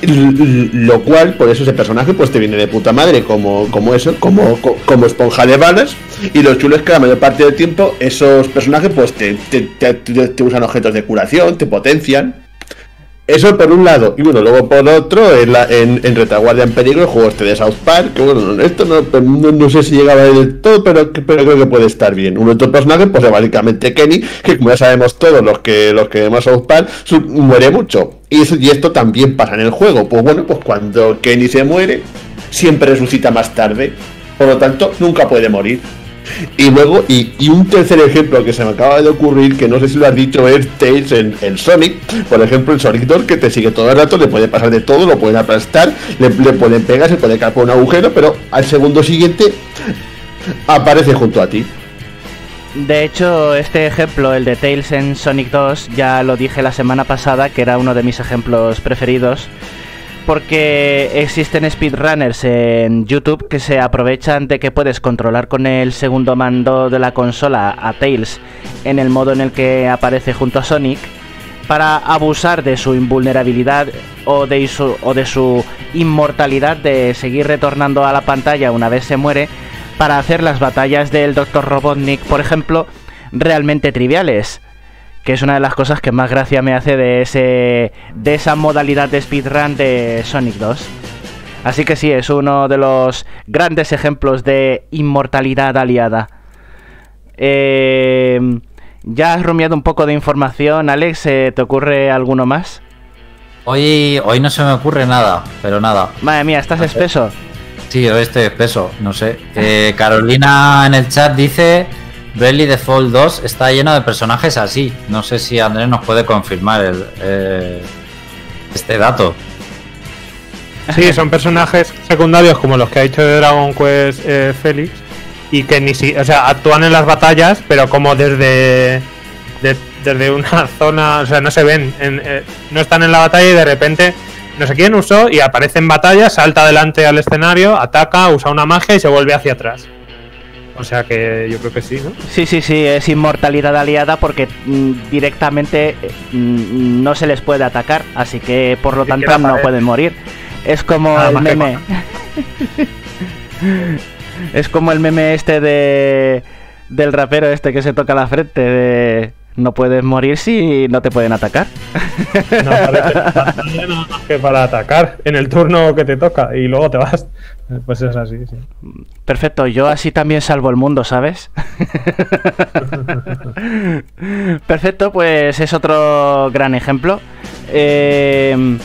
Lo cual, por eso ese personaje pues te viene de puta madre, como, como eso, como, como esponja de balas. Y lo chulo es que la mayor parte del tiempo esos personajes pues te, te usan objetos de curación, te potencian. Eso por un lado, y bueno, luego por otro, en, la, en, Retaguardia en Peligro, el juego este de South Park, que bueno, esto no, no, sé si llegaba del todo, pero, pero creo que puede estar bien. Un otro personaje, pues es básicamente Kenny, que como ya sabemos todos los que los que vemos South Park, muere mucho. Y, y esto también pasa en el juego. Pues bueno, pues cuando Kenny se muere, siempre resucita más tarde. Por lo tanto, nunca puede morir. Y luego, y, un tercer ejemplo que se me acaba de ocurrir, que no sé si lo has dicho, es Tails en, Sonic. Por ejemplo, el Sonic 2 que te sigue todo el rato, le puede pasar de todo, lo pueden aplastar, le, pueden pegar, se puede caer por un agujero, pero al segundo siguiente aparece junto a ti. De hecho, este ejemplo, el de Tails en Sonic 2, ya lo dije la semana pasada, que era uno de mis ejemplos preferidos porque existen speedrunners en YouTube que se aprovechan de que puedes controlar con el segundo mando de la consola a Tails en el modo en el que aparece junto a Sonic para abusar de su invulnerabilidad o de su, inmortalidad de seguir retornando a la pantalla una vez se muere para hacer las batallas del Dr. Robotnik, por ejemplo, realmente triviales que es una de las cosas que más gracia me hace de ese de esa modalidad de speedrun de Sonic 2. Así que sí, es uno de los grandes ejemplos de inmortalidad aliada. Eh, ya has rumiado un poco de información, Alex. Eh, ¿Te ocurre alguno más? Hoy, hoy no se me ocurre nada, pero nada. Madre mía, ¿estás espeso? Sí, hoy estoy espeso, no sé. Eh, Carolina en el chat dice Bravely Default 2 está lleno de personajes así. No sé si Andrés nos puede confirmar el, eh, este dato. Sí, son personajes secundarios como los que ha dicho de Dragon Quest eh, Félix y que ni si, o sea, actúan en las batallas, pero como desde desde una zona, o sea, no se ven, eh, no están en la batalla y de repente no sé quién usó y aparece en batalla, salta adelante al escenario, ataca, usa una magia y se vuelve hacia atrás. O sea que yo creo que sí, ¿no? Sí, sí, sí, es inmortalidad aliada porque mm, directamente mm, no se les puede atacar, así que por lo tanto no pueden morir. Es como el meme. es como el meme este de del rapero este que se toca la frente de no puedes morir si no te pueden atacar. No, parece no, que para atacar en el turno que te toca y luego te vas. Pues es así, sí. Perfecto, yo así también salvo el mundo, ¿sabes? Perfecto, pues es otro gran ejemplo. Eh,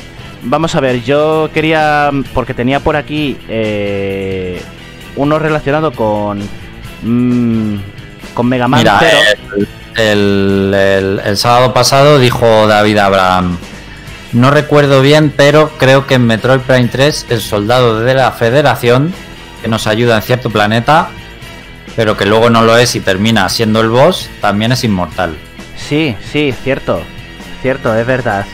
vamos a ver, yo quería, porque tenía por aquí eh, uno relacionado con... Mm, con Mega Man. Mira, el, el, sábado pasado dijo David Abraham. No recuerdo bien, pero creo que en Metroid Prime 3 el soldado de la Federación, que nos ayuda en cierto planeta, pero que luego no lo es y termina siendo el boss, también es inmortal. Sí, sí, cierto. Cierto, es verdad.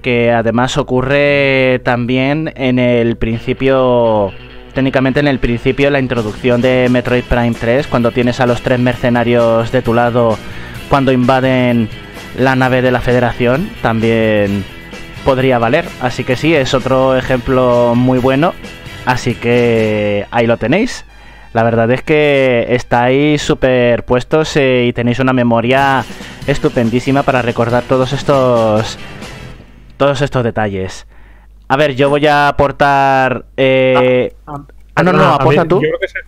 Que además ocurre también en el principio técnicamente en el principio, la introducción de Metroid Prime 3, cuando tienes a los tres mercenarios de tu lado cuando invaden la nave de la Federación, también podría valer. Así que sí, es otro ejemplo muy bueno. Así que ahí lo tenéis. La verdad es que estáis súper puestos eh, y tenéis una memoria estupendísima para recordar todos estos todos estos detalles. A ver, yo voy a aportar. Eh... Ah, ah, ah no, no, aporta tú. Yo creo que se,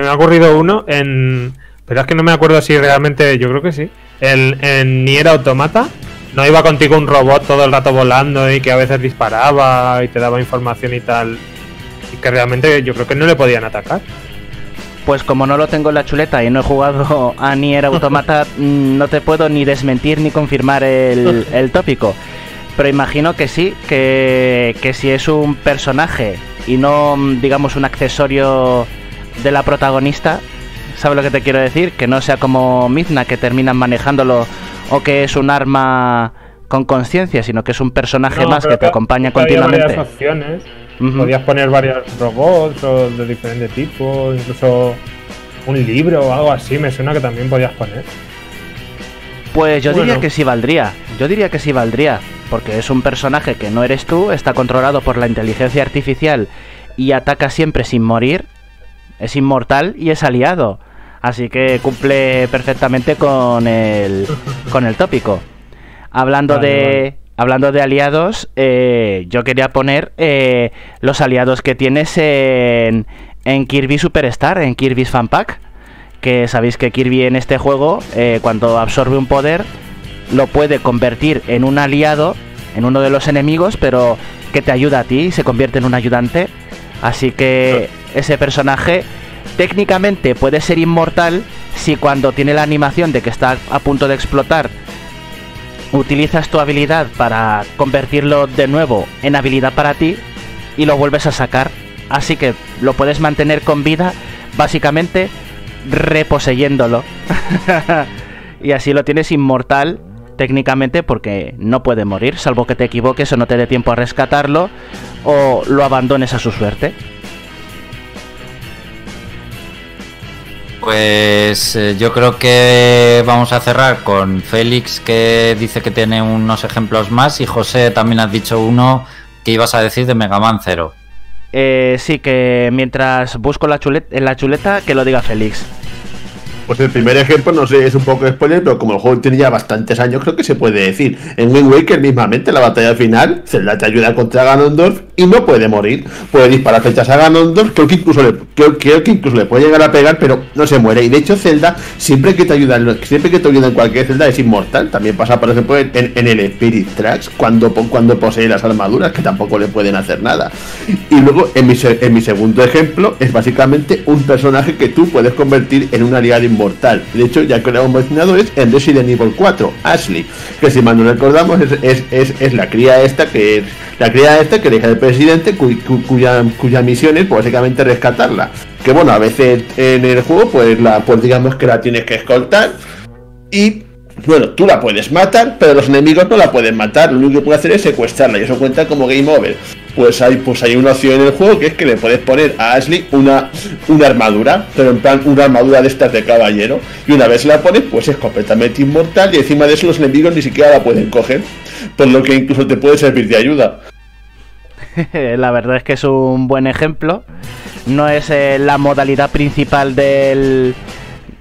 me ha ocurrido uno en. Pero es que no me acuerdo si realmente. Yo creo que sí. En, en Nier Automata. No iba contigo un robot todo el rato volando y que a veces disparaba y te daba información y tal. Y que realmente yo creo que no le podían atacar. Pues como no lo tengo en la chuleta y no he jugado a Nier Automata, mm, no te puedo ni desmentir ni confirmar el, el tópico. Pero imagino que sí, que, si es un personaje y no, digamos, un accesorio de la protagonista, ¿sabes lo que te quiero decir? Que no sea como Mizna, que terminan manejándolo, o que es un arma con conciencia, sino que es un personaje más que te acompaña continuamente. Varias opciones. Podías poner varios robots o de diferente tipo, incluso un libro o algo así, me suena que también podías poner. Pues yo diría que sí valdría. Yo diría que sí valdría. Porque es un personaje que no eres tú, está controlado por la inteligencia artificial y ataca siempre sin morir. Es inmortal y es aliado. Así que cumple perfectamente con el, con el tópico. Hablando de. Hablando de aliados, eh, yo quería poner eh, los aliados que tienes en, en Kirby Superstar, en Kirby's Fan Pack que sabéis que Kirby en este juego, eh, cuando absorbe un poder, lo puede convertir en un aliado, en uno de los enemigos, pero que te ayuda a ti y se convierte en un ayudante. Así que ese personaje técnicamente puede ser inmortal si cuando tiene la animación de que está a punto de explotar, utilizas tu habilidad para convertirlo de nuevo en habilidad para ti y lo vuelves a sacar. Así que lo puedes mantener con vida básicamente reposeyéndolo. y así lo tienes inmortal técnicamente porque no puede morir, salvo que te equivoques o no te dé tiempo a rescatarlo o lo abandones a su suerte. Pues eh, yo creo que vamos a cerrar con Félix que dice que tiene unos ejemplos más y José también has dicho uno que ibas a decir de Mega Man Zero. Eh, sí, que mientras busco la chuleta, en la chuleta, que lo diga Félix. Pues el primer ejemplo, no sé, es un poco spoiler, pero como el juego tiene ya bastantes años, creo que se puede decir. En Wind Waker mismamente, la batalla final, Zelda te ayuda contra Ganondorf y no puede morir. Puede disparar flechas a Ganondorf, creo que incluso le, creo, que incluso le puede llegar a pegar, pero no se muere. Y de hecho, Zelda, siempre que te ayuda, siempre que te ayuda en cualquier Zelda, es inmortal. También pasa, por ejemplo, en, el Spirit Tracks, cuando, cuando posee las armaduras, que tampoco le pueden hacer nada. Y luego, en mi, en mi segundo ejemplo, es básicamente un personaje que tú puedes convertir en una aliado inmortal mortal. De hecho, ya que lo hemos mencionado, es en Resident Evil 4, Ashley, que si mal no recordamos es, es, la cría esta que es la cría esta que deja el presidente cuya, cuya misión es básicamente rescatarla. Que bueno, a veces en el juego pues la pues digamos que la tienes que escoltar y bueno, tú la puedes matar, pero los enemigos no la pueden matar. Lo único que puede hacer es secuestrarla y eso cuenta como game over. Pues hay, pues hay una opción en el juego que es que le puedes poner a Ashley una, una armadura, pero en plan una armadura de estas de caballero. Y una vez la pones, pues es completamente inmortal y encima de eso los enemigos ni siquiera la pueden coger. Por lo que incluso te puede servir de ayuda. la verdad es que es un buen ejemplo. No es eh, la modalidad principal del,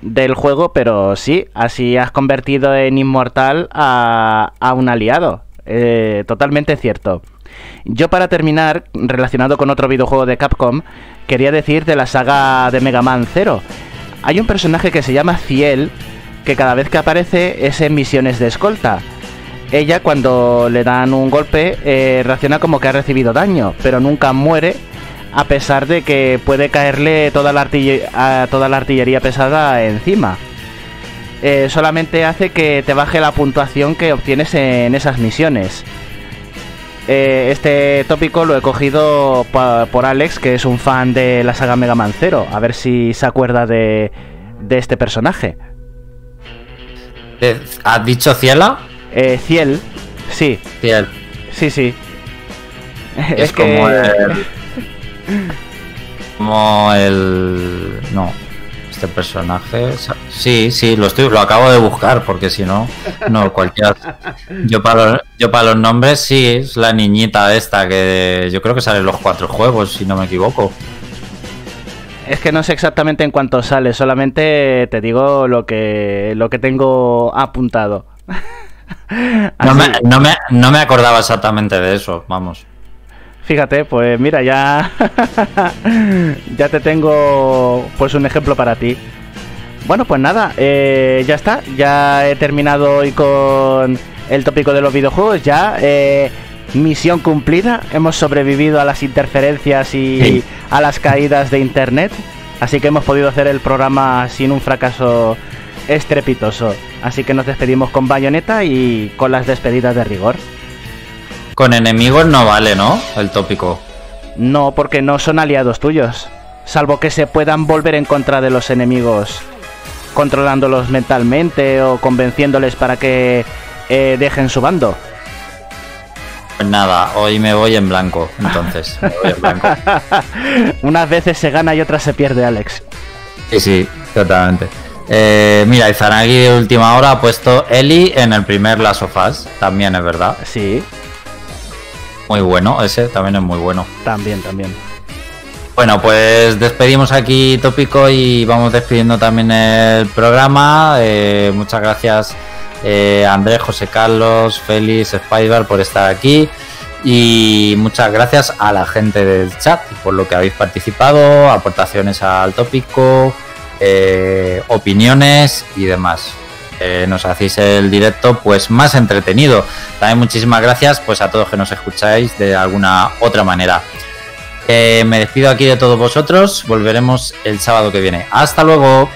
del juego, pero sí, así has convertido en inmortal a, a un aliado. Eh, totalmente cierto. Yo para terminar, relacionado con otro videojuego de Capcom, quería decir de la saga de Mega Man 0. Hay un personaje que se llama Ciel, que cada vez que aparece es en misiones de escolta. Ella cuando le dan un golpe eh, reacciona como que ha recibido daño, pero nunca muere a pesar de que puede caerle toda la, artillería, toda la artillería pesada encima. Eh, solamente hace que te baje la puntuación que obtienes en esas misiones. eh, este tópico lo he cogido por Alex, que es un fan de la saga Mega Man Zero. A ver si se acuerda de, de este personaje. Eh, ¿Has dicho Ciela? Eh, Ciel, sí, Ciel. sí, sí. Es, como el. Como el. No. Este personaje. Sí, sí, lo estoy, lo acabo de buscar, porque si no, no, cualquiera. Yo para los, yo para los nombres sí, es la niñita esta que yo creo que sale en los cuatro juegos, si no me equivoco. Es que no sé exactamente en cuánto sale, solamente te digo lo que, lo que tengo apuntado. No me, no, me, no me acordaba exactamente de eso, vamos. Fíjate, pues mira, ya, ya te tengo pues un ejemplo para ti. Bueno, pues nada, eh, ya está, ya he terminado hoy con el tópico de los videojuegos, ya eh, misión cumplida, hemos sobrevivido a las interferencias y Sí. a las caídas de internet, así que hemos podido hacer el programa sin un fracaso estrepitoso. Así que nos despedimos con bayoneta y con las despedidas de rigor. Con enemigos no vale, ¿no? El tópico. No, porque no son aliados tuyos. Salvo que se puedan volver en contra de los enemigos, controlándolos mentalmente o convenciéndoles para que eh, dejen su bando. Pues nada, hoy me voy en blanco, entonces. Me voy en blanco. Unas veces se gana y otras se pierde, Alex. Sí, sí, totalmente. Eh, mira, Izanagi de última hora ha puesto Eli en el primer Last of Us. También es verdad. Sí, Muy bueno, ese también es muy bueno. también, también. Bueno, pues despedimos aquí Tópico y vamos despidiendo también el programa. Eh, muchas gracias eh, Andrés, José Carlos, Félix, Spider por estar aquí. Y muchas gracias a la gente del chat por lo que habéis participado, aportaciones al tópico, eh, opiniones y demás. Eh, nos hacéis el directo pues más entretenido. También muchísimas gracias pues a todos que nos escucháis de alguna otra manera. Eh, me despido aquí de todos vosotros. Volveremos el sábado que viene. Hasta luego.